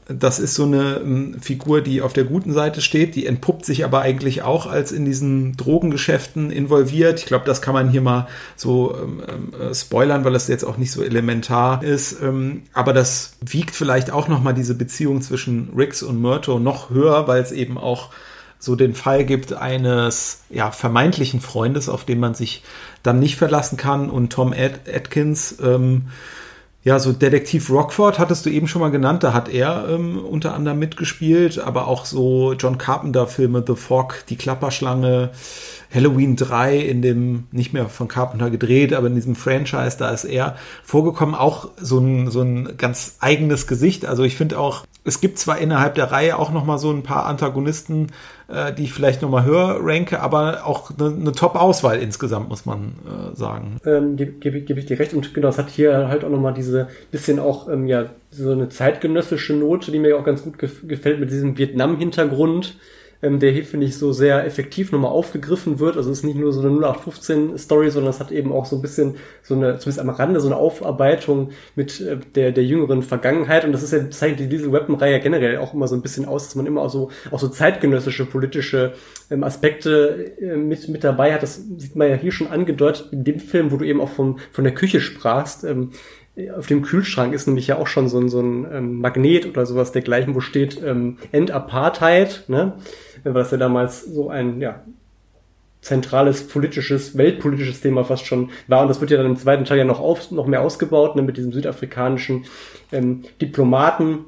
das ist so eine ähm, Figur, die auf der guten Seite steht, die entpuppt sich aber eigentlich auch als in diesen Drogengeschäften involviert. Ich glaube, das kann man hier mal so ähm, ähm, äh, spoilern, weil das jetzt auch nicht so elementar ist. Ähm, aber das wiegt vielleicht auch nochmal diese Beziehung zwischen Rix und Murto noch höher, weil es eben auch so den Fall gibt eines ja, vermeintlichen Freundes, auf den man sich dann nicht verlassen kann. Und Tom Ad Atkins, ähm, ja, so Detektiv Rockford hattest du eben schon mal genannt, da hat er ähm, unter anderem mitgespielt, aber auch so John Carpenter-Filme, The Fog, Die Klapperschlange, Halloween 3 in dem, nicht mehr von Carpenter gedreht, aber in diesem Franchise, da ist er vorgekommen, auch so ein, so ein ganz eigenes Gesicht. Also ich finde auch, es gibt zwar innerhalb der Reihe auch noch mal so ein paar Antagonisten, äh, die ich vielleicht noch mal höher ranke, aber auch eine, eine Top-Auswahl insgesamt, muss man äh, sagen. ähm, gebe geb, geb ich dir recht. Und genau, es hat hier halt auch nochmal diese bisschen auch, ähm, ja, so eine zeitgenössische Note, die mir auch ganz gut gef gefällt mit diesem Vietnam-Hintergrund, ähm, der hier, finde ich, so sehr effektiv nochmal aufgegriffen wird. Also es ist nicht nur so eine 0815-Story, sondern es hat eben auch so ein bisschen so eine, zumindest am Rande, so eine Aufarbeitung mit äh, der, der jüngeren Vergangenheit. Und das ist ja, zeichnet die Diesel Weapon-Reihe generell auch immer so ein bisschen aus, dass man immer auch so, auch so zeitgenössische politische ähm, Aspekte äh, mit, mit dabei hat. Das sieht man ja hier schon angedeutet in dem Film, wo du eben auch von, von der Küche sprachst. Ähm, auf dem Kühlschrank ist nämlich ja auch schon so ein, so ein ähm, Magnet oder sowas dergleichen, wo steht ähm, End Apartheid, ne? Was ja damals so ein, ja, zentrales politisches, weltpolitisches Thema fast schon war. Und das wird ja dann im zweiten Teil ja noch, auf, noch mehr ausgebaut, ne, mit diesem südafrikanischen ähm, Diplomaten.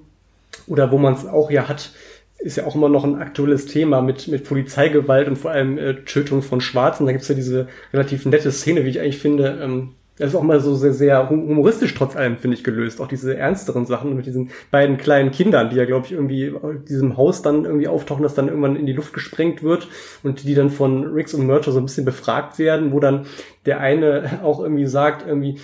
Oder wo man es auch ja hat, ist ja auch immer noch ein aktuelles Thema mit, mit Polizeigewalt und vor allem äh, Tötung von Schwarzen. Da gibt's ja diese relativ nette Szene, wie ich eigentlich finde, ähm, das ist auch mal so sehr, sehr humoristisch trotz allem, finde ich, gelöst. Auch diese ernsteren Sachen mit diesen beiden kleinen Kindern, die ja, glaube ich, irgendwie in diesem Haus dann irgendwie auftauchen, das dann irgendwann in die Luft gesprengt wird und die dann von Riggs und Murtaugh so ein bisschen befragt werden, wo dann der eine auch irgendwie sagt, irgendwie,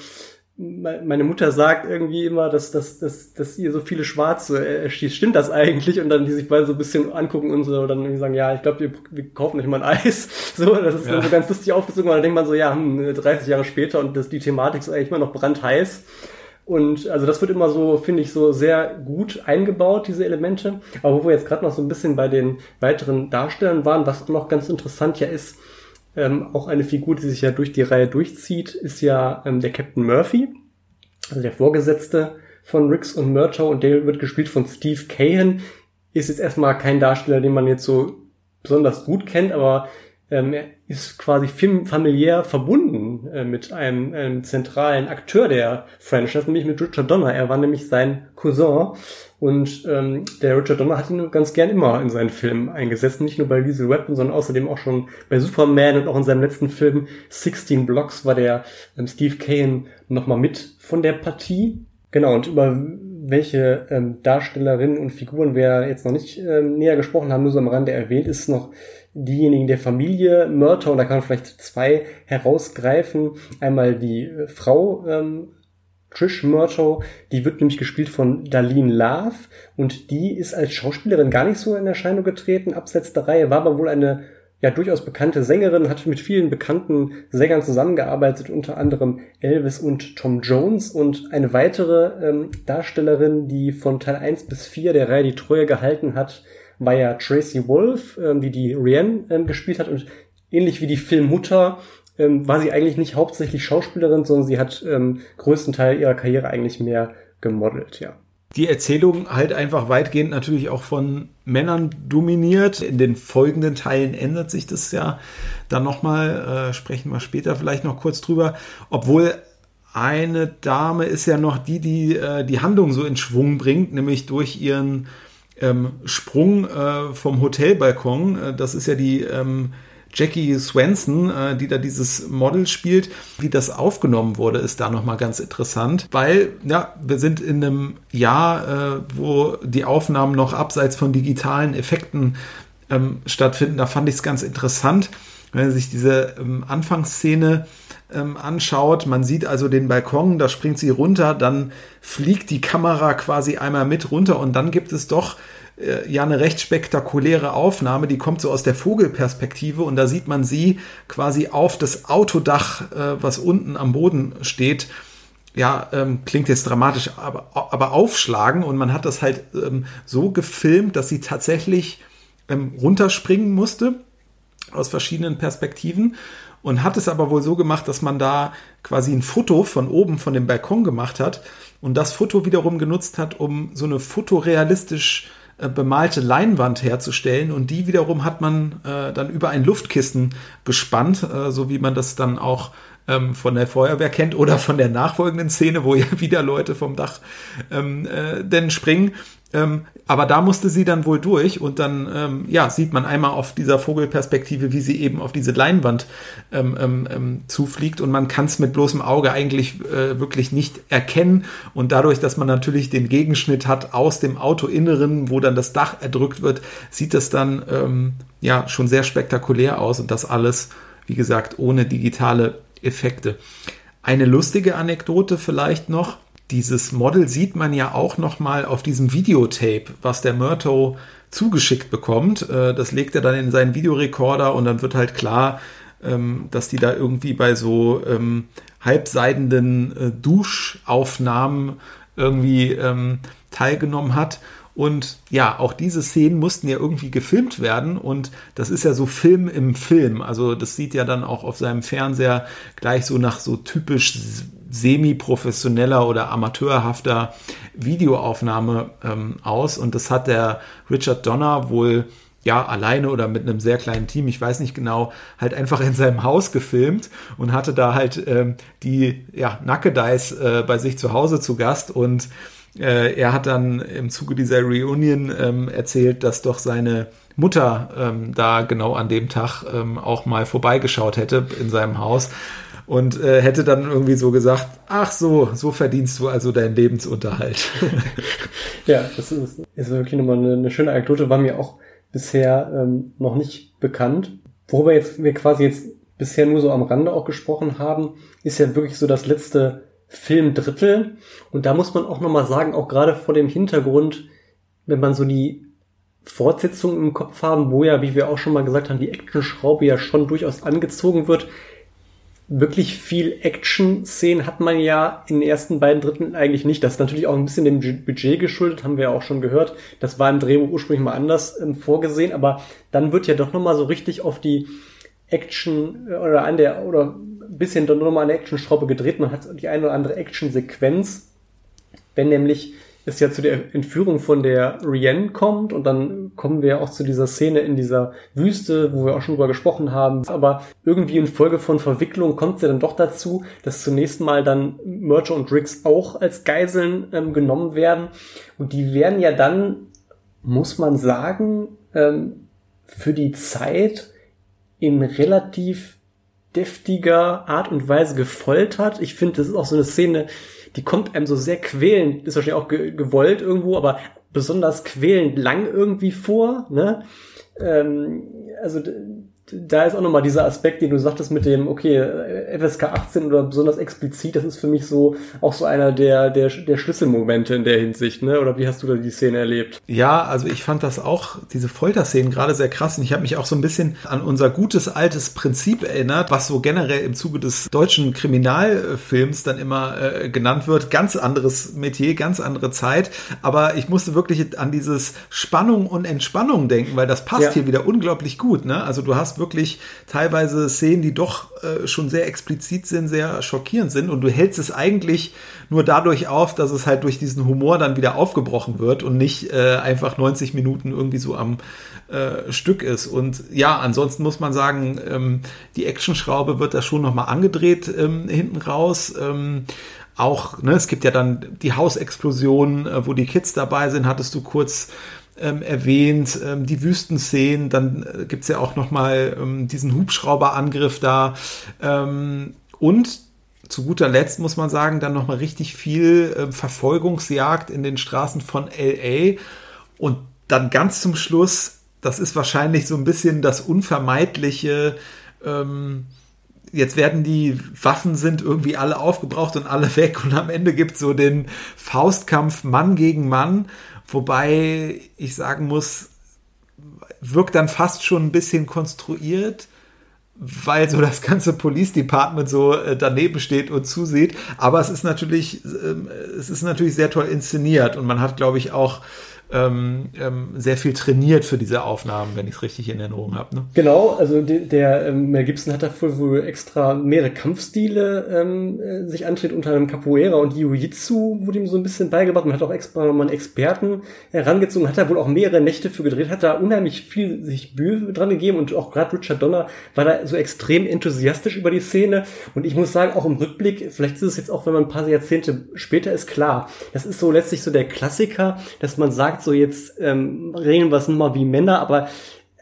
meine Mutter sagt irgendwie immer, dass, dass, dass, dass ihr so viele Schwarze erschießt. Stimmt das eigentlich? Und dann die sich beide so ein bisschen angucken und so dann irgendwie sagen, ja, ich glaube, wir, wir kaufen euch mal ein Eis. So, das ist dann Ja. so ganz lustig aufgezogen, weil dann denkt man so, ja, hm, 30 Jahre später und das, die Thematik ist eigentlich immer noch brandheiß. Und also das wird immer so, finde ich, so sehr gut eingebaut, diese Elemente. Aber wo wir jetzt gerade noch so ein bisschen bei den weiteren Darstellern waren, was noch ganz interessant ja ist, ähm, auch eine Figur, die sich ja durch die Reihe durchzieht, ist ja ähm, der Captain Murphy, also der Vorgesetzte von Riggs und Murtaugh und der wird gespielt von Steve Cahan. Ist jetzt erstmal kein Darsteller, den man jetzt so besonders gut kennt, aber ähm, er ist quasi fam- familiär verbunden äh, mit einem, einem zentralen Akteur der Franchise, nämlich mit Richard Donner. Er war nämlich sein Cousin und ähm, der Richard Donner hat ihn ganz gern immer in seinen Filmen eingesetzt, nicht nur bei Lethal Weapon, sondern außerdem auch schon bei Superman und auch in seinem letzten Film 16 Blocks war der ähm, Steve Cahan nochmal mit von der Partie. Genau, und über welche ähm, Darstellerinnen und Figuren wir jetzt noch nicht ähm, näher gesprochen haben, nur so am Rande erwähnt, ist noch diejenigen der Familie Murtaugh, und da kann man vielleicht zwei herausgreifen. Einmal die äh, Frau ähm, Trish Murtaugh, die wird nämlich gespielt von Darlene Love und die ist als Schauspielerin gar nicht so in Erscheinung getreten, abseits der Reihe, war aber wohl eine ja durchaus bekannte Sängerin, hat mit vielen bekannten Sängern zusammengearbeitet, unter anderem Elvis und Tom Jones und eine weitere ähm, Darstellerin, die von Teil 1 bis 4 der Reihe die Treue gehalten hat, war ja Tracy Wolf, ähm, die die Rianne ähm, gespielt hat und ähnlich wie die Filmmutter ähm, war sie eigentlich nicht hauptsächlich Schauspielerin, sondern sie hat ähm, größten Teil ihrer Karriere eigentlich mehr gemodelt, ja. Die Erzählung halt einfach weitgehend natürlich auch von Männern dominiert. In den folgenden Teilen ändert sich das ja dann nochmal, äh, sprechen wir später vielleicht noch kurz drüber. Obwohl eine Dame ist ja noch die, die äh, die Handlung so in Schwung bringt, nämlich durch ihren ähm, Sprung äh, vom Hotelbalkon. Äh, das ist ja die ähm, Jackie Swenson, äh, die da dieses Model spielt. Wie das aufgenommen wurde, ist da nochmal ganz interessant, weil ja, wir sind in einem Jahr, äh, wo die Aufnahmen noch abseits von digitalen Effekten ähm, stattfinden. Da fand ich es ganz interessant, wenn man sich diese ähm, Anfangsszene ähm, anschaut. Man sieht also den Balkon, da springt sie runter, dann fliegt die Kamera quasi einmal mit runter und dann gibt es doch äh, ja eine recht spektakuläre Aufnahme, die kommt so aus der Vogelperspektive und da sieht man sie quasi auf das Autodach, äh, was unten am Boden steht, ja, ähm, klingt jetzt dramatisch, aber, aber aufschlagen und man hat das halt ähm, so gefilmt, dass sie tatsächlich ähm, runterspringen musste aus verschiedenen Perspektiven und hat es aber wohl so gemacht, dass man da quasi ein Foto von oben von dem Balkon gemacht hat und das Foto wiederum genutzt hat, um so eine fotorealistisch bemalte Leinwand herzustellen und die wiederum hat man äh, dann über ein Luftkissen gespannt, äh, so wie man das dann auch ähm, von der Feuerwehr kennt oder von der nachfolgenden Szene, wo ja wieder Leute vom Dach ähm, äh, denn springen. Ähm, aber da musste sie dann wohl durch und dann ähm, ja sieht man einmal auf dieser Vogelperspektive, wie sie eben auf diese Leinwand ähm, ähm, ähm zufliegt und man kann es mit bloßem Auge eigentlich äh, wirklich nicht erkennen und dadurch, dass man natürlich den Gegenschnitt hat aus dem Autoinneren, wo dann das Dach erdrückt wird, sieht das dann ähm, ja schon sehr spektakulär aus und das alles, wie gesagt, ohne digitale Effekte. Eine lustige Anekdote vielleicht noch dieses Model sieht man ja auch noch mal auf diesem Videotape, was der Murto zugeschickt bekommt. Äh, das legt er dann in seinen Videorekorder und dann wird halt klar, ähm, dass die da irgendwie bei so ähm, halbseidenden äh, Duschaufnahmen irgendwie ähm, teilgenommen hat. Und ja, auch diese Szenen mussten ja irgendwie gefilmt werden und das ist ja so Film im Film. Also das sieht ja dann auch auf seinem Fernseher gleich so nach so typisch semi-professioneller oder amateurhafter Videoaufnahme ähm, aus. Und das hat der Richard Donner wohl ja, alleine oder mit einem sehr kleinen Team, ich weiß nicht genau, halt einfach in seinem Haus gefilmt und hatte da halt ähm, die ja, Nackedeis äh, bei sich zu Hause zu Gast und äh, er hat dann im Zuge dieser Reunion ähm, erzählt, dass doch seine Mutter ähm, da genau an dem Tag ähm, auch mal vorbeigeschaut hätte in seinem Haus und äh, hätte dann irgendwie so gesagt, ach so, so verdienst du also deinen Lebensunterhalt. ja, das ist, ist wirklich nochmal eine, eine schöne Anekdote, war mir auch bisher ähm, noch nicht bekannt. Worüber jetzt wir quasi jetzt bisher nur so am Rande auch gesprochen haben, ist ja wirklich so das letzte Filmdrittel. Und da muss man auch nochmal sagen, auch gerade vor dem Hintergrund, wenn man so die Fortsetzung im Kopf haben, wo ja, wie wir auch schon mal gesagt haben, die Action-Schraube ja schon durchaus angezogen wird, wirklich viel Action-Szenen hat man ja in den ersten beiden Dritten eigentlich nicht. Das ist natürlich auch ein bisschen dem Budget geschuldet, haben wir ja auch schon gehört. Das war im Drehbuch ursprünglich mal anders ähm, vorgesehen, aber dann wird ja doch nochmal so richtig auf die Action äh, oder an der oder ein bisschen nochmal an der Action-Schraube gedreht. Man hat die eine oder andere Action-Sequenz, wenn nämlich es ja zu der Entführung von der Rienne kommt und dann kommen wir auch zu dieser Szene in dieser Wüste, wo wir auch schon drüber gesprochen haben. Aber irgendwie in Folge von Verwicklung kommt es ja dann doch dazu, dass zunächst mal dann Mercher und Riggs auch als Geiseln ähm, genommen werden. Und die werden ja dann, muss man sagen, ähm, für die Zeit in relativ deftiger Art und Weise gefoltert. Ich finde, das ist auch so eine Szene, die kommt einem so sehr quälend, ist wahrscheinlich auch ge gewollt irgendwo, aber besonders quälend lang irgendwie vor. Ne? Ähm, also da ist auch nochmal dieser Aspekt, den du sagtest mit dem, okay, FSK 18 oder besonders explizit, das ist für mich so auch so einer der, der, der Schlüsselmomente in der Hinsicht, ne? Oder wie hast du da die Szene erlebt? Ja, also ich fand das auch, diese Folterszenen gerade sehr krass und ich habe mich auch so ein bisschen an unser gutes altes Prinzip erinnert, was so generell im Zuge des deutschen Kriminalfilms dann immer äh, genannt wird. Ganz anderes Metier, ganz andere Zeit, aber ich musste wirklich an dieses Spannung und Entspannung denken, weil das passt ja. hier wieder unglaublich gut, ne? Also du hast hast wirklich teilweise Szenen, die doch äh, schon sehr explizit sind, sehr schockierend sind und du hältst es eigentlich nur dadurch auf, dass es halt durch diesen Humor dann wieder aufgebrochen wird und nicht äh, einfach 90 Minuten irgendwie so am äh, Stück ist. Und ja, ansonsten muss man sagen, ähm, die Actionschraube wird da schon nochmal angedreht ähm, hinten raus. Ähm, auch, ne, es gibt ja dann die Hausexplosion, äh, wo die Kids dabei sind, hattest du kurz ähm, erwähnt, ähm, die Wüstenszenen, dann äh, gibt's ja auch nochmal ähm, diesen Hubschrauberangriff da. Ähm, und zu guter Letzt muss man sagen, dann nochmal richtig viel äh, Verfolgungsjagd in den Straßen von LA. Und dann ganz zum Schluss, das ist wahrscheinlich so ein bisschen das Unvermeidliche, ähm, jetzt werden die Waffen sind irgendwie alle aufgebraucht und alle weg und am Ende gibt es so den Faustkampf Mann gegen Mann, wobei ich sagen muss, wirkt dann fast schon ein bisschen konstruiert, weil so das ganze Police Department so äh, daneben steht und zusieht, aber es ist natürlich äh, es ist natürlich sehr toll inszeniert und man hat glaube ich auch ähm, ähm, sehr viel trainiert für diese Aufnahmen, wenn ich es richtig in Erinnerung habe. Ne? Genau, also de, der ähm, Mel Gibson hat dafür wohl extra mehrere Kampfstile ähm, äh, sich antritt, unter anderem Capoeira und Jiu-Jitsu wurde ihm so ein bisschen beigebracht. Man hat auch extra mal einen Experten herangezogen, hat da wohl auch mehrere Nächte für gedreht, hat da unheimlich viel sich Mühe dran gegeben und auch gerade Richard Donner war da so extrem enthusiastisch über die Szene und ich muss sagen, auch im Rückblick, vielleicht ist es jetzt auch, wenn man ein paar Jahrzehnte später ist, klar, das ist so letztlich so der Klassiker, dass man sagt, so jetzt ähm, regeln wir es nun mal wie Männer, aber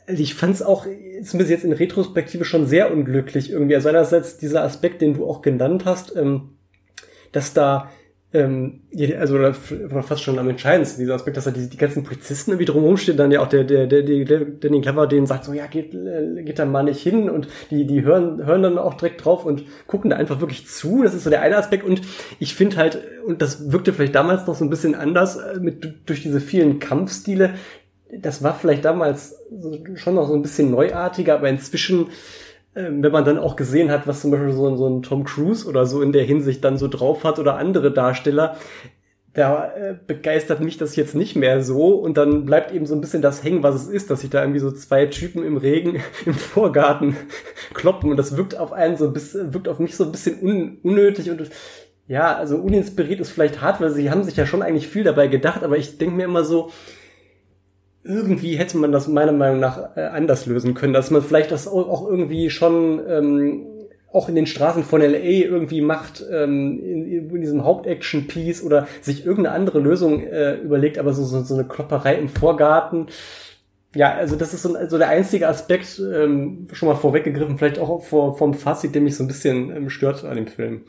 ich fand es auch zumindest jetzt in Retrospektive schon sehr unglücklich irgendwie. Also einerseits dieser Aspekt, den du auch genannt hast, ähm, dass da ähm, also fast schon am entscheidendsten, dieser Aspekt, dass da die, die ganzen Polizisten irgendwie drumherum stehen, dann ja auch der, der, der, der, Danny Clever denen sagt so, ja, geht, äh, geht da mal nicht hin und die, die hören, hören dann auch direkt drauf und gucken da einfach wirklich zu. Das ist so der eine Aspekt und ich finde halt, und das wirkte vielleicht damals noch so ein bisschen anders äh, mit, durch diese vielen Kampfstile, das war vielleicht damals schon noch so ein bisschen neuartiger, aber inzwischen wenn man dann auch gesehen hat, was zum Beispiel so, ein, so ein Tom Cruise oder so in der Hinsicht dann so drauf hat oder andere Darsteller, da äh, begeistert mich das jetzt nicht mehr so und dann bleibt eben so ein bisschen das hängen, was es ist, dass sich da irgendwie so zwei Typen im Regen im Vorgarten kloppen und das wirkt auf einen so ein bisschen, wirkt auf mich so ein bisschen un, unnötig und ja, also uninspiriert ist vielleicht hart, weil sie haben sich ja schon eigentlich viel dabei gedacht, aber ich denke mir immer so, irgendwie hätte man das meiner Meinung nach äh, anders lösen können, dass man vielleicht das auch irgendwie schon ähm, auch in den Straßen von LA irgendwie macht, ähm, in, in diesem Hauptaction-Piece oder sich irgendeine andere Lösung äh, überlegt, aber so, so, so eine Klopperei im Vorgarten. Ja, also das ist so, so der einzige Aspekt, ähm, schon mal vorweggegriffen, vielleicht auch vor, vom Fazit, der mich so ein bisschen ähm, stört an dem Film.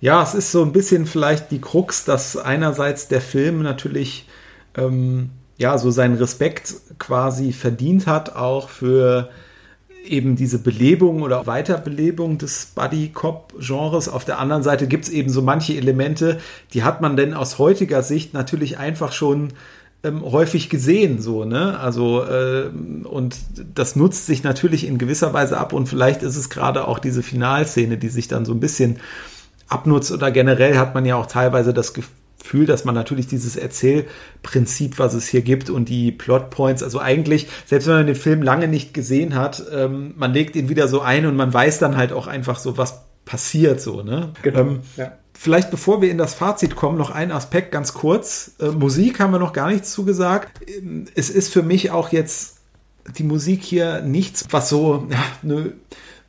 Ja, es ist so ein bisschen vielleicht die Krux, dass einerseits der Film natürlich ähm, ja, so seinen Respekt quasi verdient hat, auch für eben diese Belebung oder Weiterbelebung des Buddy-Cop-Genres. Auf der anderen Seite gibt es eben so manche Elemente, die hat man denn aus heutiger Sicht natürlich einfach schon ähm, häufig gesehen, so, ne? Also, äh, und das nutzt sich natürlich in gewisser Weise ab und vielleicht ist es gerade auch diese Finalszene, die sich dann so ein bisschen abnutzt oder generell hat man ja auch teilweise das Gefühl, Gefühl, dass man natürlich dieses Erzählprinzip, was es hier gibt und die Plotpoints, also eigentlich, selbst wenn man den Film lange nicht gesehen hat, ähm, man legt ihn wieder so ein und man weiß dann halt auch einfach so, was passiert so, ne? Genau, ähm, ja. Vielleicht bevor wir in das Fazit kommen, noch ein Aspekt ganz kurz. Äh, Musik haben wir noch gar nichts zugesagt. Es ist für mich auch jetzt die Musik hier nichts, was so ja, eine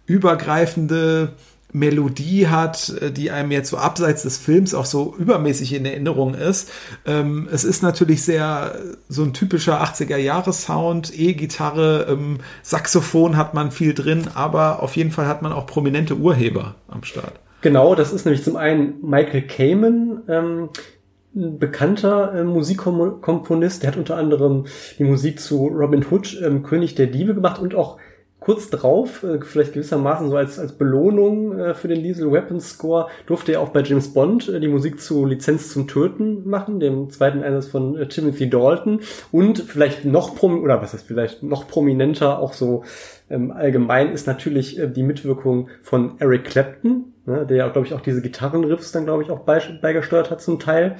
übergreifende Melodie hat, äh, die einem jetzt so abseits des Films auch so übermäßig in Erinnerung ist. Ähm, es ist natürlich sehr so ein typischer 80er-Jahres-Sound, E-Gitarre, ähm, Saxophon hat man viel drin, aber auf jeden Fall hat man auch prominente Urheber am Start. Genau, das ist nämlich zum einen Michael Kamen, ähm, ein bekannter äh, Musikkomponist, der hat unter anderem die Musik zu Robin Hood, ähm, König der Diebe gemacht und auch kurz drauf, äh, vielleicht gewissermaßen so als, als Belohnung äh, für den Diesel Weapons Score, durfte er auch bei James Bond äh, die Musik zu Lizenz zum Töten machen, dem zweiten Einsatz von äh, Timothy Dalton und vielleicht noch prom oder was heißt vielleicht noch prominenter auch so ähm, allgemein ist natürlich äh, die Mitwirkung von Eric Clapton, ne, der ja glaube ich auch diese Gitarrenriffs dann glaube ich auch beigesteuert hat zum Teil.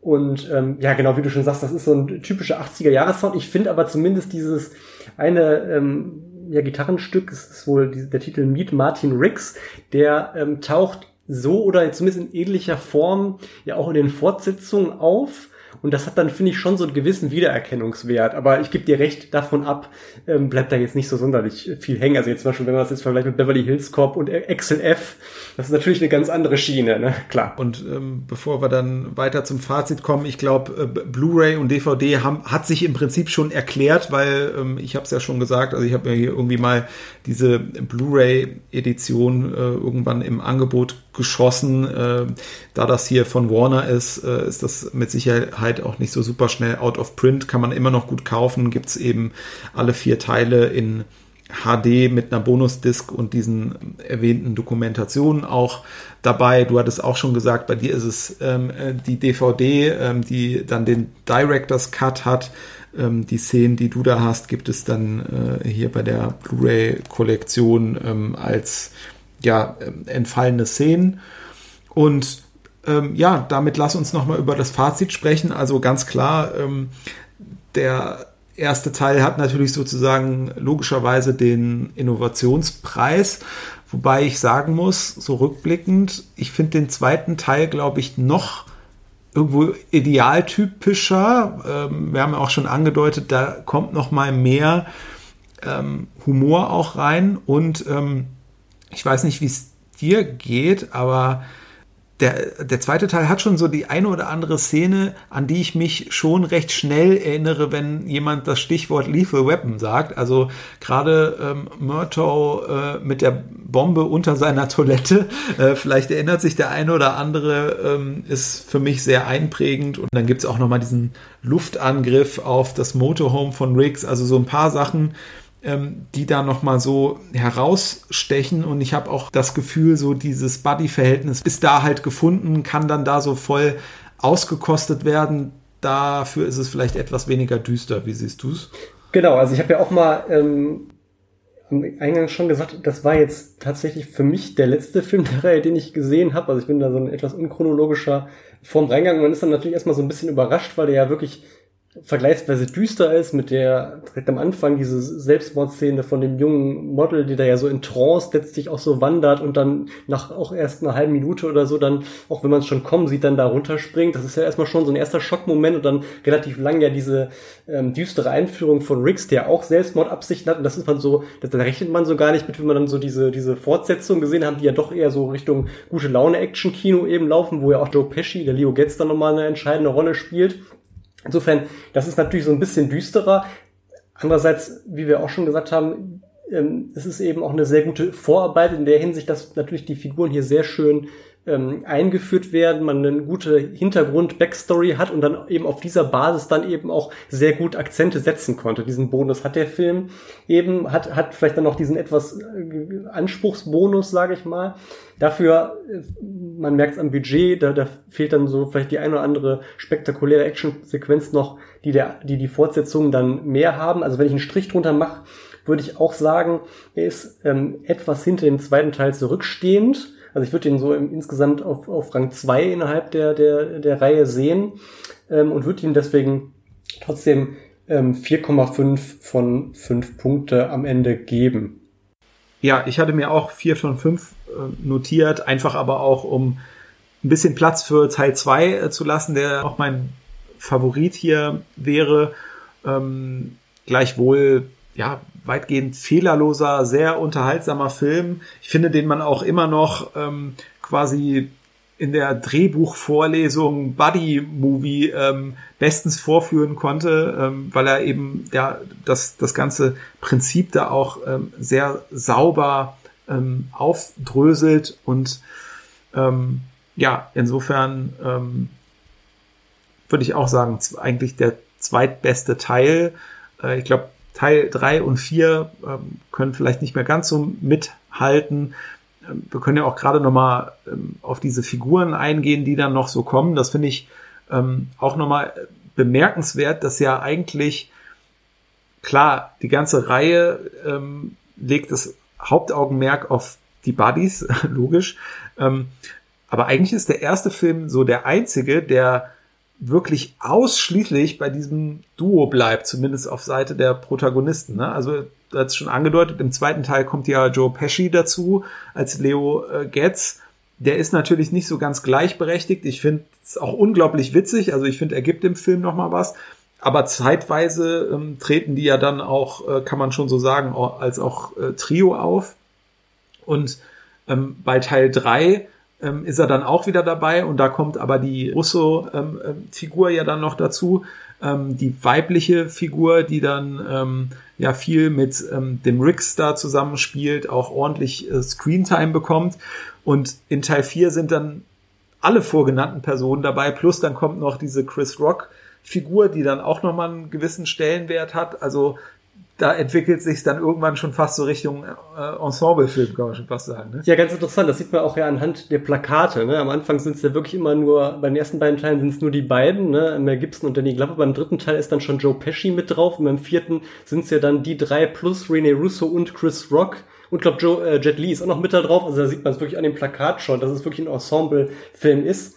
Und ähm, ja, genau wie du schon sagst, das ist so ein typischer 80er-Jahres-Sound. Ich finde aber zumindest dieses eine ähm, ja, Gitarrenstück. Es ist wohl die, der Titel Meet Martin Riggs. Der ähm, taucht so oder zumindest in ähnlicher Form ja auch in den Fortsetzungen auf. Und das hat dann, finde ich, schon so einen gewissen Wiedererkennungswert. Aber ich gebe dir recht, davon ab ähm, bleibt da jetzt nicht so sonderlich viel hängen. Also jetzt zum Beispiel, wenn man das jetzt vergleicht mit Beverly Hills Cop und Excel F, das ist natürlich eine ganz andere Schiene, ne? Klar. Und ähm, bevor wir dann weiter zum Fazit kommen, ich glaube, äh, Blu-ray und DVD haben, hat sich im Prinzip schon erklärt, weil ähm, ich habe es ja schon gesagt, also ich habe mir hier irgendwie mal diese Blu-ray-Edition äh, irgendwann im Angebot geschossen. Äh, da das hier von Warner ist, äh, ist das mit Sicherheit auch nicht so super schnell out of print. Kann man immer noch gut kaufen. Gibt es eben alle vier Teile in HD mit einer Bonusdisk und diesen erwähnten Dokumentationen auch dabei. Du hattest auch schon gesagt, bei dir ist es ähm, äh, die DVD, ähm, die dann den Director's Cut hat. Ähm, die Szenen, die du da hast, gibt es dann äh, hier bei der Blu-ray-Kollektion ähm, als ja, ähm, entfallene Szenen. Und ähm, ja, damit lass uns nochmal über das Fazit sprechen. Also ganz klar, ähm, der erste Teil hat natürlich sozusagen logischerweise den Innovationspreis, wobei ich sagen muss, so rückblickend, ich finde den zweiten Teil, glaube ich, noch irgendwo idealtypischer. Ähm, wir haben ja auch schon angedeutet, da kommt noch mal mehr ähm, Humor auch rein und ähm, ich weiß nicht, wie es dir geht, aber der, der zweite Teil hat schon so die eine oder andere Szene, an die ich mich schon recht schnell erinnere, wenn jemand das Stichwort Lethal Weapon sagt. Also gerade ähm, Murtaugh äh, mit der Bombe unter seiner Toilette, äh, vielleicht erinnert sich der eine oder andere, ähm, ist für mich sehr einprägend. Und dann gibt's auch nochmal diesen Luftangriff auf das Motorhome von Riggs. Also so ein paar Sachen, ähm, die da nochmal so herausstechen. Und ich habe auch das Gefühl, so dieses Buddy-Verhältnis ist da halt gefunden, kann dann da so voll ausgekostet werden. Dafür ist es vielleicht etwas weniger düster. Wie siehst du es? Genau, also ich habe ja auch mal ähm, am Eingang schon gesagt, das war jetzt tatsächlich für mich der letzte Film der Reihe, den ich gesehen habe. Also ich bin da so ein etwas unchronologischer Form reingegangen. Man ist dann natürlich erstmal so ein bisschen überrascht, weil der ja wirklich vergleichsweise düster ist, mit der direkt am Anfang diese Selbstmordszene von dem jungen Model, die da ja so in Trance letztlich auch so wandert und dann nach auch erst einer halben Minute oder so dann, auch wenn man es schon kommen sieht, dann da runterspringt. Das ist ja erstmal schon so ein erster Schockmoment und dann relativ lang ja diese ähm, düstere Einführung von Riggs, der auch Selbstmordabsichten hat und das ist man so, da rechnet man so gar nicht mit, wenn man dann so diese, diese Fortsetzung gesehen haben, die ja doch eher so Richtung gute Laune Action-Kino eben laufen, wo ja auch Joe Pesci, der Leo Getz dann nochmal eine entscheidende Rolle spielt. Insofern, das ist natürlich so ein bisschen düsterer. Andererseits, wie wir auch schon gesagt haben, ähm, es ist eben auch eine sehr gute Vorarbeit in der Hinsicht, dass natürlich die Figuren hier sehr schön ähm, eingeführt werden, man eine gute Hintergrund-Backstory hat und dann eben auf dieser Basis dann eben auch sehr gut Akzente setzen konnte. Diesen Bonus hat der Film eben, hat, hat vielleicht dann noch diesen etwas äh, Anspruchsbonus, sage ich mal. Dafür, äh, man merkt es am Budget, da, da fehlt dann so vielleicht die eine oder andere spektakuläre Action-Sequenz noch, die, der, die die Fortsetzungen dann mehr haben. Also wenn ich einen Strich drunter mache, würde ich auch sagen, er ist ähm, etwas hinter dem zweiten Teil zurückstehend also ich würde den so im, insgesamt auf, auf Rang 2 innerhalb der, der, der Reihe sehen ähm, und würde ihm deswegen trotzdem ähm, 4,5 von 5 Punkte am Ende geben. Ja, ich hatte mir auch 4 von 5 äh, notiert, einfach aber auch um ein bisschen Platz für Teil 2 äh, zu lassen, der auch mein Favorit hier wäre. Ähm, gleichwohl, ja, weitgehend fehlerloser, sehr unterhaltsamer Film. Ich finde, den man auch immer noch ähm, quasi in der Drehbuchvorlesung Buddy Movie ähm, bestens vorführen konnte, ähm, weil er eben ja das das ganze Prinzip da auch ähm, sehr sauber ähm, aufdröselt und ähm, ja insofern ähm, würde ich auch sagen eigentlich der zweitbeste Teil. Äh, ich glaube Teil 3 und 4 ähm, können vielleicht nicht mehr ganz so mithalten. Ähm, wir können ja auch gerade nochmal ähm, auf diese Figuren eingehen, die dann noch so kommen. Das finde ich ähm, auch nochmal bemerkenswert, dass ja eigentlich, klar, die ganze Reihe ähm, legt das Hauptaugenmerk auf die Buddies, logisch. Ähm, aber eigentlich ist der erste Film so der einzige, der wirklich ausschließlich bei diesem Duo bleibt, zumindest auf Seite der Protagonisten. Ne? Also hat schon angedeutet, im zweiten Teil kommt ja Joe Pesci dazu als Leo äh, Getz. Der ist natürlich nicht so ganz gleichberechtigt. Ich finde es auch unglaublich witzig. Also ich finde, er gibt dem Film noch mal was. Aber zeitweise ähm, treten die ja dann auch, äh, kann man schon so sagen, als auch äh, Trio auf. Und ähm, bei Teil drei ähm, ist er dann auch wieder dabei und da kommt aber die Russo-Figur ähm, ähm ja dann noch dazu, ähm, die weibliche Figur, die dann ähm, ja viel mit ähm, dem da zusammenspielt, auch ordentlich äh, Screentime bekommt. Und in Teil 4 sind dann alle vorgenannten Personen dabei, plus dann kommt noch diese Chris Rock Figur, die dann auch nochmal einen gewissen Stellenwert hat. Also da entwickelt sich dann irgendwann schon fast so Richtung äh, Ensemblefilm, kann man schon fast sagen. Ne? Ja, ganz interessant. Das sieht man auch ja anhand der Plakate. Ne? Am Anfang sind es ja wirklich immer nur, bei den ersten beiden Teilen sind es nur die beiden, ne? Mel Gibson und Danny Glover. Beim dritten Teil ist dann schon Joe Pesci mit drauf und beim vierten sind es ja dann die drei plus Rene Russo und Chris Rock. Und glaube Joe äh, Jet Li ist auch noch mit da drauf. Also da sieht man es wirklich an dem Plakat schon, dass es wirklich ein Ensemblefilm ist.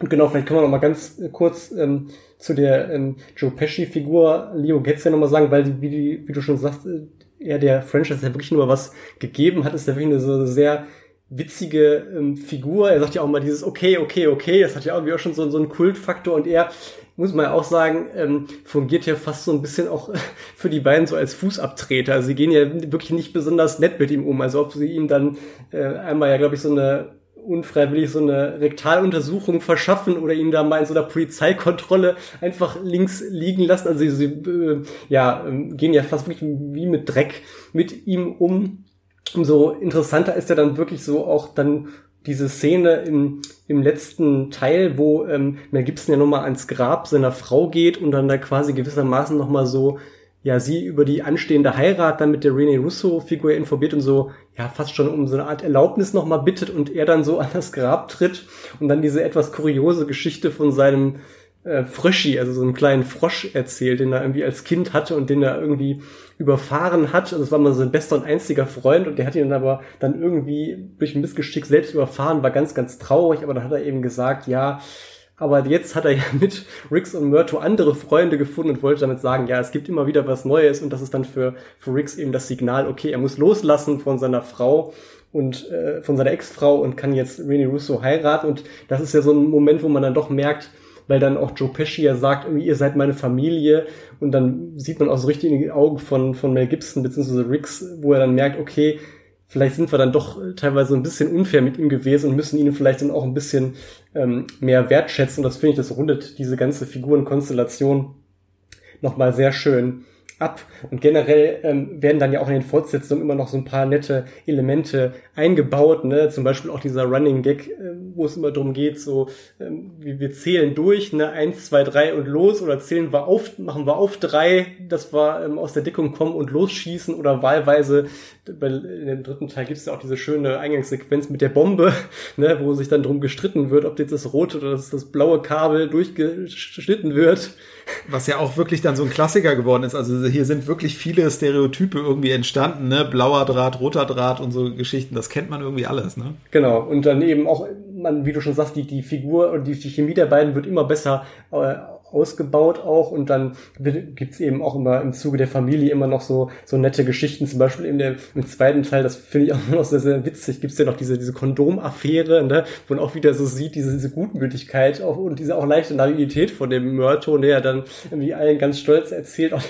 Und genau, vielleicht können wir noch mal ganz kurz ähm, zu der ähm, Joe Pesci-Figur Leo Getz ja nochmal sagen, weil, wie, wie du schon sagst, äh, er der Franchise ja wirklich nur was gegeben hat, ist ja wirklich eine so sehr witzige ähm, Figur. Er sagt ja auch mal dieses okay, okay, okay. Das hat ja irgendwie auch schon so, so einen Kultfaktor und er muss man ja auch sagen, ähm, fungiert ja fast so ein bisschen auch für die beiden so als Fußabtreter. Also sie gehen ja wirklich nicht besonders nett mit ihm um. Also ob sie ihm dann äh, einmal ja, glaube ich, so eine unfreiwillig so eine Rektaluntersuchung verschaffen oder ihn da mal in so einer Polizeikontrolle einfach links liegen lassen. Also sie, äh, ja, ähm, gehen ja fast wirklich wie mit Dreck mit ihm um. Umso interessanter ist ja dann wirklich so auch dann diese Szene im, im letzten Teil, wo ähm, Mel Gibson ja nochmal ans Grab seiner Frau geht und dann da quasi gewissermaßen nochmal so ja sie über die anstehende Heirat dann mit der Rene Russo-Figur informiert und so, ja, fast schon um so eine Art Erlaubnis nochmal bittet und er dann so an das Grab tritt und dann diese etwas kuriose Geschichte von seinem äh, Fröschi, also so einen kleinen Frosch erzählt, den er irgendwie als Kind hatte und den er irgendwie überfahren hat. Und das war mal sein bester und einziger Freund und der hat ihn dann aber dann irgendwie durch ein Missgeschick selbst überfahren, war ganz, ganz traurig, aber dann hat er eben gesagt, ja, aber jetzt hat er ja mit Rix und Myrto andere Freunde gefunden und wollte damit sagen, ja, es gibt immer wieder was Neues und das ist dann für, für Rix eben das Signal, okay, er muss loslassen von seiner Frau und äh, von seiner Ex-Frau und kann jetzt Rene Russo heiraten und das ist ja so ein Moment, wo man dann doch merkt, weil dann auch Joe Pesci ja sagt, irgendwie, ihr seid meine Familie und dann sieht man auch so richtig in die Augen von, von Mel Gibson bzw. Rix, wo er dann merkt, okay, vielleicht sind wir dann doch teilweise ein bisschen unfair mit ihm gewesen und müssen ihn vielleicht dann auch ein bisschen ähm, mehr wertschätzen. Und das finde ich, das rundet diese ganze Figurenkonstellation nochmal sehr schön ab. Und generell ähm, werden dann ja auch in den Fortsetzungen immer noch so ein paar nette Elemente eingebaut, ne? Zum Beispiel auch dieser Running Gag, äh, wo es immer darum geht, so ähm, wir, wir zählen durch, ne, eins, zwei, drei und los oder zählen wir auf, machen wir auf drei, dass wir ähm, aus der Deckung kommen und losschießen oder wahlweise bei, in dem dritten Teil gibt es ja auch diese schöne Eingangssequenz mit der Bombe, ne, wo sich dann drum gestritten wird, ob jetzt das rote oder das, das blaue Kabel durchgeschnitten wird. Was ja auch wirklich dann so ein Klassiker geworden ist. Also hier sind wirklich viele Stereotype irgendwie entstanden, ne? Blauer Draht, roter Draht und so Geschichten. Das kennt man irgendwie alles, ne? Genau. Und dann eben auch, man, wie du schon sagst, die, die Figur und die, die Chemie der beiden wird immer besser äh, ausgebaut auch und dann gibt's eben auch immer im Zuge der Familie immer noch so so nette Geschichten, zum Beispiel in der, im zweiten Teil, das finde ich auch noch sehr, sehr witzig, gibt's ja noch diese, diese Kondomaffäre, ne, wo man auch wieder so sieht, diese, diese Gutmütigkeit auch, und diese auch leichte Naivität von dem Mörto, der dann irgendwie allen ganz stolz erzählt, auch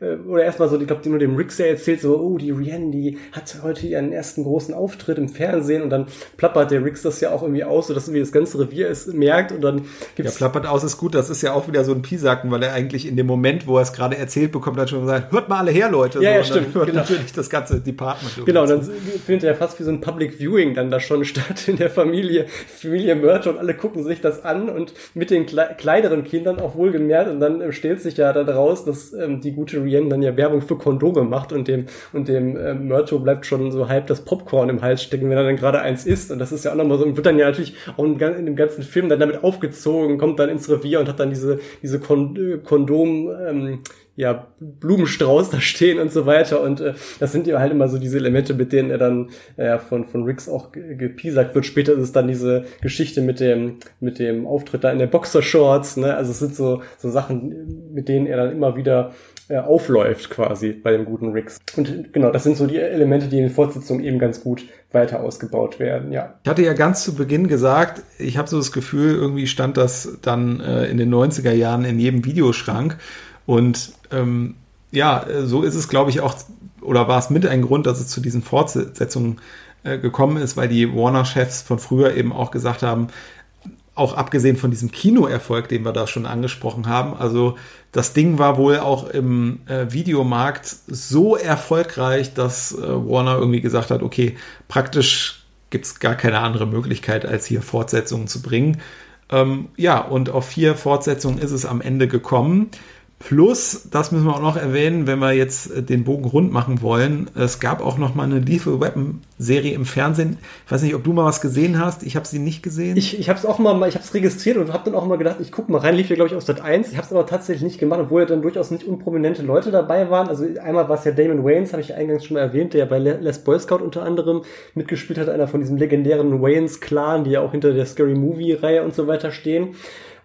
oder erstmal so, ich glaube, nur dem Rick erzählt, so, oh, die Rihanna, die hat heute ihren ersten großen Auftritt im Fernsehen und dann plappert der Rix das ja auch irgendwie aus, so dass irgendwie das ganze Revier es merkt und dann gibt's. Ja, plappert aus ist gut, das ist ja auch wieder so ein Pisacken, weil er eigentlich in dem Moment, wo er es gerade erzählt bekommt, dann schon gesagt, hört mal alle her, Leute. Ja, so, ja stimmt. Hört genau. natürlich das ganze Department. Genau, dann findet er fast wie so ein Public Viewing dann da schon statt in der Familie, Familie Mörter und alle gucken sich das an und mit den kleineren Kindern auch wohlgemerkt und dann stellt sich ja da draus, dass ähm, die gute Rihanna dann ja Werbung für Kondome macht und dem, und dem äh, Myrto bleibt schon so halb das Popcorn im Hals stecken, wenn er dann gerade eins isst. Und das ist ja auch nochmal so, und wird dann ja natürlich auch in, in dem ganzen Film dann damit aufgezogen, kommt dann ins Revier und hat dann diese, diese Kon Kondom, ähm, ja, Blumenstrauß da stehen und so weiter. Und äh, das sind ja halt immer so diese Elemente, mit denen er dann äh, von, von Ricks auch gepiesackt wird. Später ist es dann diese Geschichte mit dem, mit dem Auftritt da in der Boxershorts. Ne? Also es sind so, so Sachen, mit denen er dann immer wieder äh, aufläuft quasi bei dem guten Ricks. Und genau, das sind so die Elemente, die in den Fortsetzungen eben ganz gut weiter ausgebaut werden, ja. Ich hatte ja ganz zu Beginn gesagt, ich habe so das Gefühl, irgendwie stand das dann äh, in den 90er Jahren in jedem Videoschrank. Und ähm, ja, so ist es, glaube ich, auch, oder war es mit ein Grund, dass es zu diesen Fortsetzungen äh, gekommen ist, weil die Warner-Chefs von früher eben auch gesagt haben, auch abgesehen von diesem Kinoerfolg, den wir da schon angesprochen haben, also das Ding war wohl auch im äh, Videomarkt so erfolgreich, dass äh, Warner irgendwie gesagt hat, okay, praktisch gibt es gar keine andere Möglichkeit, als hier Fortsetzungen zu bringen. Ähm, ja, und auf vier Fortsetzungen ist es am Ende gekommen. Plus, das müssen wir auch noch erwähnen, wenn wir jetzt äh, den Bogen rund machen wollen. Es gab auch noch mal eine Lethal Weapon Serie im Fernsehen. Ich weiß nicht, ob du mal was gesehen hast. Ich habe sie nicht gesehen. Ich, ich habe es auch mal, ich habe es registriert und habe dann auch mal gedacht, ich gucke mal rein. Lief ja glaube ich auf Sat 1. Ich habe es aber tatsächlich nicht gemacht, obwohl ja dann durchaus nicht unprominente Leute dabei waren. Also einmal war es ja Damon Waynes, habe ich eingangs schon mal erwähnt, der ja bei Les Boy Scout unter anderem mitgespielt hat, einer von diesem legendären Waynes Clan, die ja auch hinter der Scary Movie Reihe und so weiter stehen.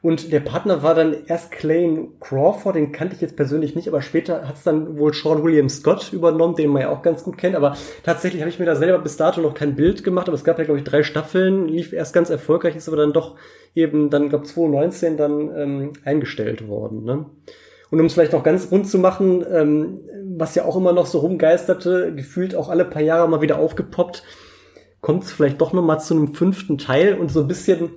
Und der Partner war dann erst Clayne Crawford, den kannte ich jetzt persönlich nicht, aber später hat es dann wohl Sean William Scott übernommen, den man ja auch ganz gut kennt. Aber tatsächlich habe ich mir da selber bis dato noch kein Bild gemacht, aber es gab ja, glaube ich, drei Staffeln, lief erst ganz erfolgreich, ist aber dann doch eben dann, glaube 2019 dann ähm, eingestellt worden. Ne? Und um es vielleicht noch ganz rund zu machen, ähm, was ja auch immer noch so rumgeisterte, gefühlt auch alle paar Jahre mal wieder aufgepoppt, kommt es vielleicht doch noch mal zu einem fünften Teil und so ein bisschen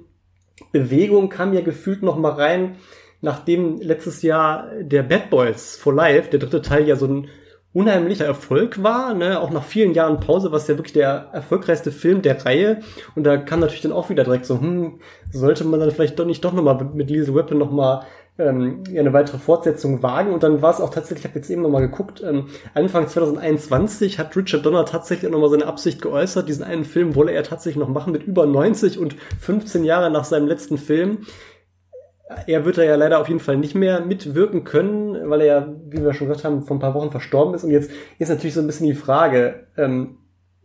Bewegung kam ja gefühlt noch mal rein, nachdem letztes Jahr der Bad Boys for Life, der dritte Teil, ja so ein unheimlicher Erfolg war, ne? auch nach vielen Jahren Pause, was ja wirklich der erfolgreichste Film der Reihe. Und da kam natürlich dann auch wieder direkt so, hm, sollte man dann vielleicht doch nicht doch nochmal mit Lethal Weapon nochmal ähm, eine weitere Fortsetzung wagen. Und dann war es auch tatsächlich, ich habe jetzt eben nochmal geguckt, ähm, Anfang 2021 hat Richard Donner tatsächlich nochmal seine Absicht geäußert, diesen einen Film wolle er tatsächlich noch machen mit über 90 und 15 Jahre nach seinem letzten Film. Er wird da ja leider auf jeden Fall nicht mehr mitwirken können, weil er ja, wie wir schon gesagt haben, vor ein paar Wochen verstorben ist. Und jetzt ist natürlich so ein bisschen die Frage, ähm,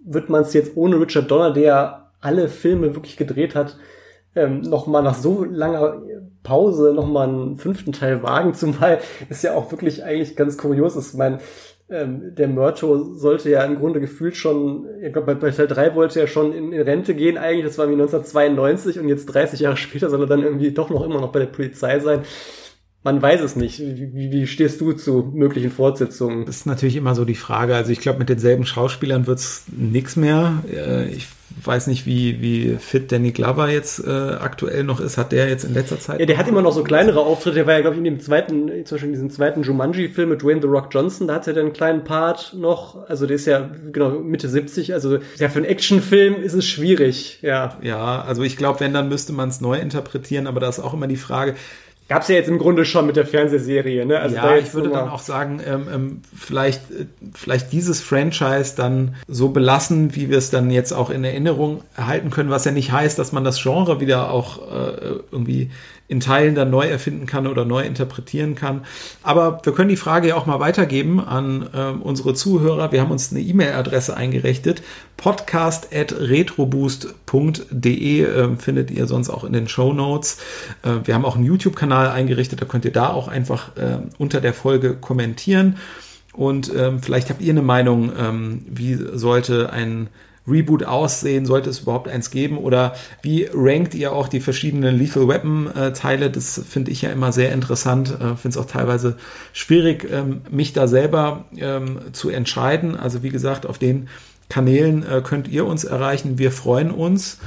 wird man es jetzt ohne Richard Donner, der alle Filme wirklich gedreht hat, ähm, noch mal nach so langer Pause noch mal einen fünften Teil wagen, zumal ist ja auch wirklich eigentlich ganz kurios ist. Ich meine, ähm, der Murto sollte ja im Grunde gefühlt schon, ich glaube, bei, bei Teil 3 wollte er schon in, in, Rente gehen eigentlich, das war wie 1992 und jetzt 30 Jahre später soll er dann irgendwie doch noch immer noch bei der Polizei sein. Man weiß es nicht. Wie, wie stehst du zu möglichen Fortsetzungen? Das ist natürlich immer so die Frage. Also ich glaube, mit denselben Schauspielern wird's nix mehr. Äh, ich weiß nicht, wie, wie fit Danny Glover jetzt äh, aktuell noch ist. Hat der jetzt in letzter Zeit? Ja, der hat immer noch so kleinere Auftritte. Der war ja, glaube ich, in dem zweiten, zum Beispiel in diesem zweiten Jumanji-Film mit Dwayne The Rock Johnson, da hat er dann einen kleinen Part noch. Also der ist ja genau Mitte 70. Also ja, für einen Actionfilm ist es schwierig, ja. Ja, also ich glaube, wenn, dann müsste man es neu interpretieren, aber da ist auch immer die Frage, Gab's ja jetzt im Grunde schon mit der Fernsehserie, ne? Also ja, ich würde dann auch sagen, ähm, ähm, vielleicht, äh, vielleicht dieses Franchise dann so belassen, wie wir es dann jetzt auch in Erinnerung erhalten können, was ja nicht heißt, dass man das Genre wieder auch äh, irgendwie in Teilen dann neu erfinden kann oder neu interpretieren kann. Aber wir können die Frage ja auch mal weitergeben an äh, unsere Zuhörer. Wir haben uns eine E-Mail-Adresse eingerichtet. podcast.retroboost.de äh, findet ihr sonst auch in den Show Notes. Äh, wir haben auch einen YouTube-Kanal eingerichtet. Da könnt ihr da auch einfach äh, unter der Folge kommentieren. Und ähm, vielleicht habt ihr eine Meinung, ähm, wie sollte ein Reboot aussehen? Sollte es überhaupt eins geben? Oder wie rankt ihr auch die verschiedenen Lethal Weapon äh? Das finde ich ja immer sehr interessant. Äh, finde es auch teilweise schwierig, ähm, mich da selber ähm, zu entscheiden. Also wie gesagt, auf den Kanälen äh, könnt ihr uns erreichen. Wir freuen uns.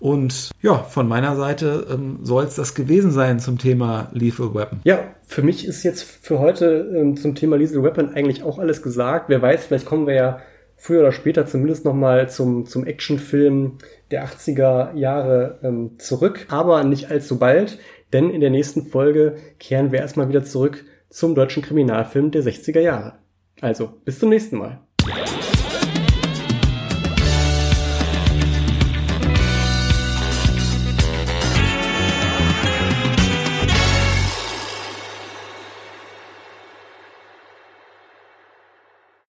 Und ja, von meiner Seite ähm, soll es das gewesen sein zum Thema Lethal Weapon. Ja, für mich ist jetzt für heute ähm, zum Thema Lethal Weapon eigentlich auch alles gesagt. Wer weiß, vielleicht kommen wir ja früher oder später zumindest nochmal zum, zum Actionfilm der 80er Jahre ähm, zurück, aber nicht allzu bald, denn in der nächsten Folge kehren wir erstmal wieder zurück zum deutschen Kriminalfilm der 60er Jahre. Also, bis zum nächsten Mal.